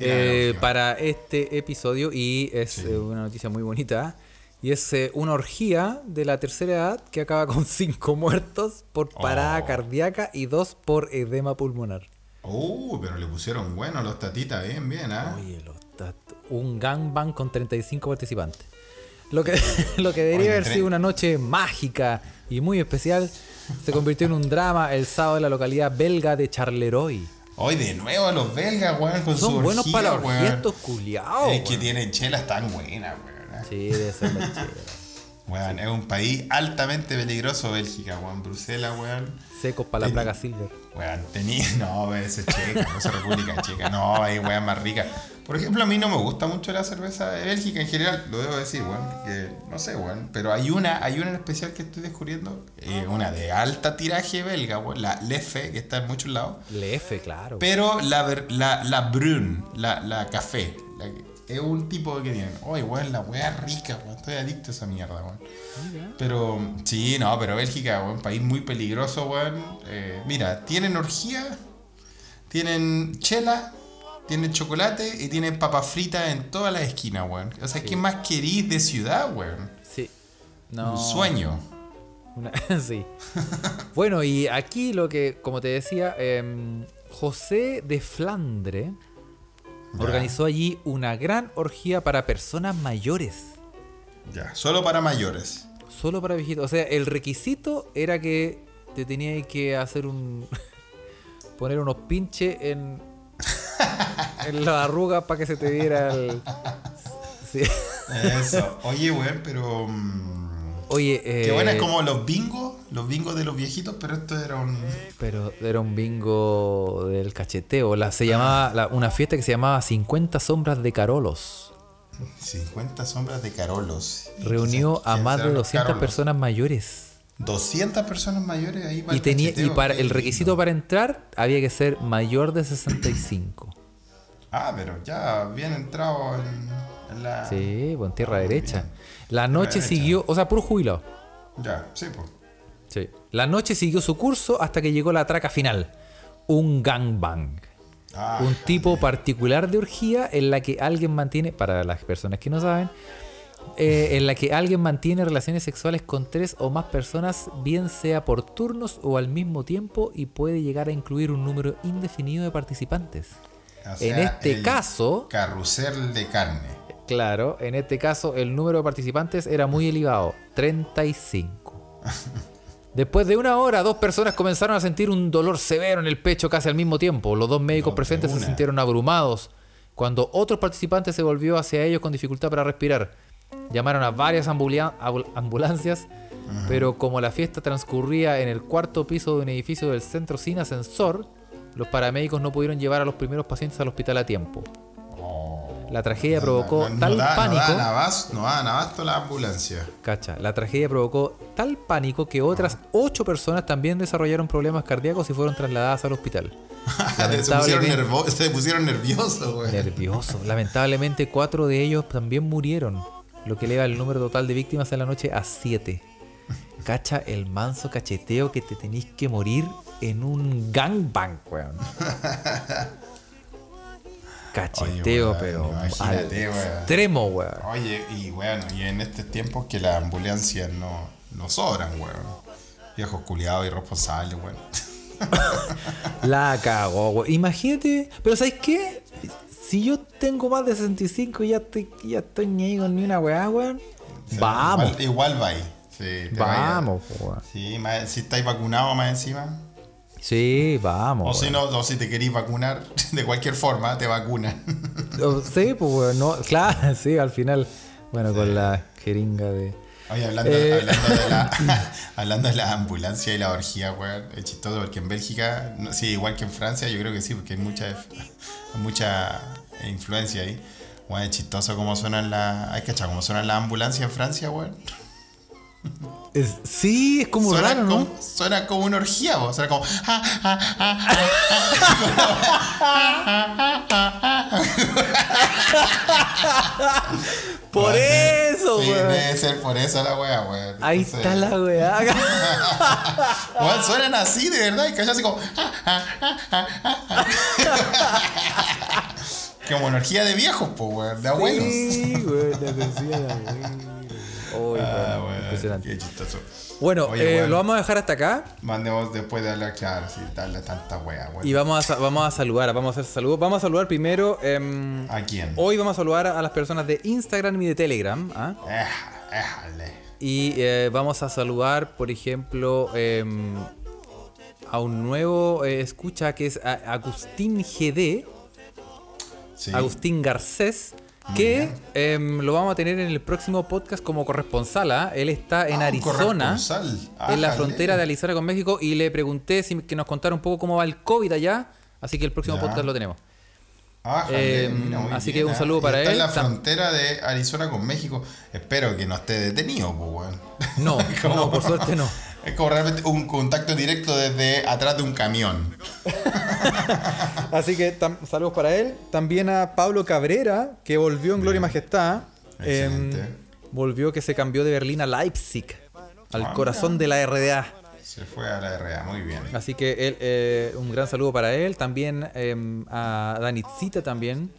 eh, para este episodio y es eh, una noticia muy bonita. Y es eh, una orgía de la tercera edad que acaba con cinco muertos por parada Oh. cardíaca y dos por edema pulmonar. Uh, pero le pusieron bueno los tatitas, bien, bien, ¿ah? Oye, los tat- un gangbang con 35 participantes. Lo que, lo que debería Oye, haber sido una noche mágica y muy especial se convirtió en un drama el sábado en la localidad belga de Charleroi. Hoy de nuevo los belgas, weón, con su Son buenos orgía, para la weón. orgía estos culiados. Es que weón. tienen chelas tan buenas, weón. Sí, debe ser la chela. Weón, es un país altamente peligroso, Bélgica, weón. Bruselas, weón. Secos para la plaga silver. Weón, tenía. No, weón, ese es checa, no es República Checa. No, hay weón más rica. Por ejemplo, a mí no me gusta mucho la cerveza de Bélgica en general, lo debo decir, weón. Porque, no sé, weón. Pero hay una, hay una en especial que estoy descubriendo. eh, una de alta tiraje belga, weón. La Lefe, que está en muchos lados. Lefe, claro. Pero la, la, la Brun, la, la café, la que- es un tipo que tienen. Oye, weón, la weá rica, weón. Estoy adicto a esa mierda, weón. Pero, sí, no, pero Bélgica, weón, país muy peligroso, weón. Eh, mira, tienen orgía, tienen chela, tienen chocolate y tienen papas fritas en todas las esquinas, weón. O sea, ¿qué más querís de ciudad, weón? Sí. No. Un sueño. Una- sí. bueno, y aquí lo que, como te decía, em, José de Flandre Ya. organizó allí una gran orgía para personas mayores. Ya, solo para mayores. Solo para viejitos. O sea, el requisito era que te tenías que hacer un. poner unos pinches en. En la arruga para que se te viera el. Sí. Eso. Oye, weón, pero. mm, Oye, eh, Qué buena es como los bingos, los bingos de los viejitos, pero esto era un. Pero era un bingo del cacheteo. La, se llamaba, la- una fiesta que se llamaba 50 sombras de Carolos. 50 sombras de Carolos. Reunió a ¿Quién más de los 200 Carolos? personas mayores. 200 personas mayores ahí para Y, el tenía, y para el lindo. requisito para entrar había que ser mayor de 65. Ah, pero ya bien entrado en, en la. Sí, pues en tierra derecha. bien. La noche derecha. siguió, o sea, puro jubilado. Ya, sí, pues. Sí. La noche siguió su curso hasta que llegó la traca final. Un gangbang. Ah, un tipo particular de orgía en la que alguien mantiene, para las personas que no saben, eh, en la que alguien mantiene relaciones sexuales con tres o más personas, bien sea por turnos o al mismo tiempo, y puede llegar a incluir un número indefinido de participantes. O en este el caso, Carrusel de carne. Claro, en este caso el número de participantes era muy elevado, 35. Después de una hora, dos personas comenzaron a sentir un dolor severo en el pecho casi al mismo tiempo. Los dos médicos presentes se sintieron abrumados cuando otro participante se volvió hacia ellos con dificultad para respirar. Llamaron a varias ambulancias, pero como la fiesta transcurría en el cuarto piso de un edificio del centro sin ascensor, los paramédicos no pudieron llevar a los primeros pacientes al hospital a tiempo. La tragedia provocó No- no tal da- pánico. No dan abasto, no dan abasto la ambulancia. Cacha, la tragedia provocó tal pánico que otras ocho personas también desarrollaron problemas cardíacos y fueron trasladadas al hospital. se, pusieron Lamentablemente- nervo- se pusieron nerviosos, güey. Nervioso. Lamentablemente, cuatro de ellos también murieron, lo que eleva el número total de víctimas en la noche a siete. Cacha el manso cacheteo que te tenéis que morir en un gangbang, weón. Cacheteo, weón, pero al weón. extremo, weón. Oye, y bueno, y en estos tiempos que las ambulancias no, no sobran, weón. Viejos culiados irresponsables, weón. La cagó, güey. Imagínate, pero ¿sabes qué? Si yo tengo más de 65 y ya estoy, ya estoy ni ahí con ni una weá, weón. O sea, Vamos, Igual, igual va ahí. Sí, vamos, weón. Sí, más- si estáis vacunados más encima. Sí, O vamos. si no, o si te queréis vacunar, de cualquier forma, te vacunan. weón. O- Sí, pues. No, claro, sí, al final. Bueno, con la jeringa de. Oye, hablando, Eh. hablando, de la, hablando de la ambulancia y la orgía, weón, es chistoso porque en Bélgica, no- sí, igual que en Francia, yo creo que sí, porque hay mucha, mucha influencia ahí. Weón, es chistoso cómo suenan las. ¿Hay cachado cómo suenan las ambulancias en Francia, weón? Es- sí, es como Suena, raro, ¿no? como, suena como una orgía, weón. Suena como. Por eso, Sí, weón. debe ser por eso la weá, weón. Ahí Entonces, está la weá. Weón, suenan así, de verdad, y cachai así como. como energía de viejos, po, weón, de abuelos. Sí, weón, la de abuelo. Uy, Ah, weón, weón, impresionante. qué chistoso. Bueno, Oye, eh, weón. lo vamos a dejar hasta acá. Mandemos después de hablar, claro, sí, darle tanta weá, weón. Y vamos a, vamos a saludar, vamos a hacer saludos. Vamos a saludar primero. em, ¿A quién? hoy vamos a saludar a las personas de Instagram y de Telegram. ¿ah? Eh. Y vamos a saludar, por ejemplo, em, a un nuevo eh, escucha que es a- Agustín GD, Sí. Agustín Garcés. Que em, lo vamos a tener en el próximo podcast como corresponsal. ¿ah? Él está en Ah, Arizona. corresponsal. en la frontera de Arizona con México y le pregunté si que nos contara un poco cómo va el COVID allá. Así que el próximo Ya. podcast lo tenemos. Ájale, Eh, mira, muy así bien, que un ah. saludo para está él. en la frontera de Arizona con México. Espero que no esté detenido, pues. No, no, por suerte no. Es como realmente un contacto directo desde atrás de un camión. Así que saludos para él. También a Pablo Cabrera, que volvió en Gloria y Majestad. Excelente. Em, volvió que se cambió de Berlín a Leipzig, al Ah, corazón de la RDA. Se fue a la RA, muy bien. Así que él, eh, un gran saludo para él. También em, a Danitzita también,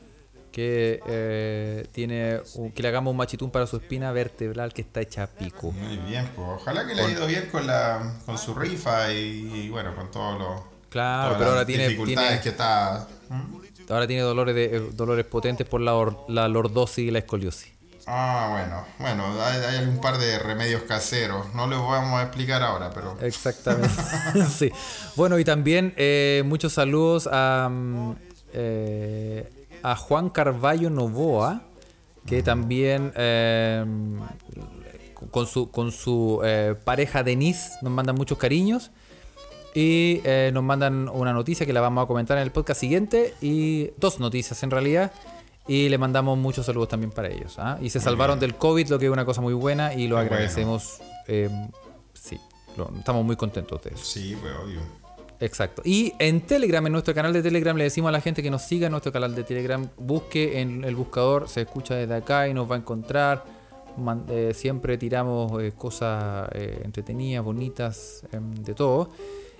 que eh, tiene un- que le hagamos un machitún para su espina vertebral que está hecha a pico. Muy bien, pues ojalá que le haya ido bien con la con su rifa y, y, bueno, con todos los Claro, pero ahora tiene- dificultades tiene- que está. ¿Mm? Ahora tiene dolores de eh, dolores potentes por la, or- la lordosis y la escoliosis. Ah, bueno, bueno, hay, hay un par de remedios caseros. No los vamos a explicar ahora, pero Exactamente. sí. Bueno, y también eh, muchos saludos a, mm, eh, a Juan Carballo Novoa, que también eh, con su, con su eh, pareja Denise nos mandan muchos cariños. Y eh, nos mandan una noticia que la vamos a comentar en el podcast siguiente. Y dos noticias en realidad. Y le mandamos muchos saludos también para ellos. ¿ah? Y se salvaron del COVID, lo que es una cosa muy buena. Y lo agradecemos. eh, sí, lo- estamos muy contentos de eso. sí, pues obvio. Exacto. Y en Telegram, en nuestro canal de Telegram, le decimos a la gente que nos siga en nuestro canal de Telegram. Busque en el buscador, se escucha desde acá y nos va a encontrar. Man- eh, siempre tiramos eh, cosas eh, entretenidas, bonitas, em, de todo.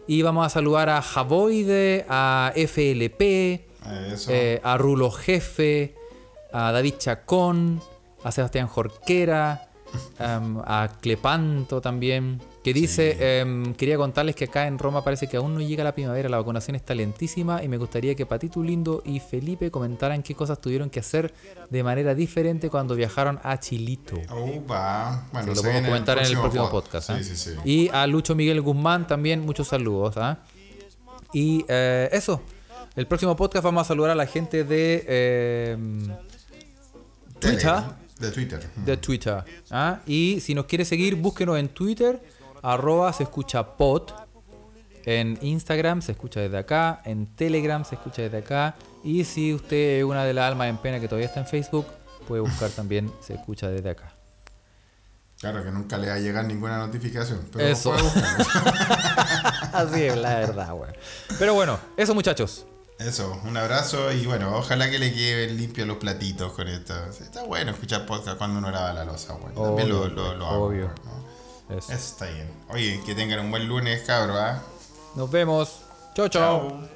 Y vamos a saludar a Javoide, a FLP, a Rulo Jefe, a David Chacón, a Sebastián Jorquera, em, a Clepanto también. Que dice, em, quería contarles que acá en Roma parece que aún no llega la primavera, la vacunación está lentísima y me gustaría que Patito Lindo y Felipe comentaran qué cosas tuvieron que hacer de manera diferente cuando viajaron a Chilito. Upa. Bueno, lo podemos comentar en el próximo pod- podcast. Sí, ¿ah? sí, sí. Y a Lucho Miguel Guzmán también muchos saludos. ¿ah? Y eh, eso, el próximo podcast vamos a saludar a la gente de eh, Twitter. Telegram, De Twitter. De Twitter. ¿ah? Y si nos quiere seguir, búsquenos en Twitter, arroba se escucha pod. En Instagram se escucha desde acá, en Telegram se escucha desde acá. Y si usted es una de las almas en pena que todavía está en Facebook, puede buscar también se escucha desde acá. Claro que nunca le va a llegar ninguna notificación. Pero Eso. Así es la verdad, güey. Pero bueno, eso muchachos. Eso, un abrazo y bueno, ojalá que le queden limpios los platitos con esto. Está bueno escuchar podcast cuando uno lava la losa, bueno. También lo, Obvio, lo, lo hago, obvio. Eso. Eso está bien. Oye, que tengan un buen lunes, cabro, ¿ah? Nos vemos. Chau, chau. Chao.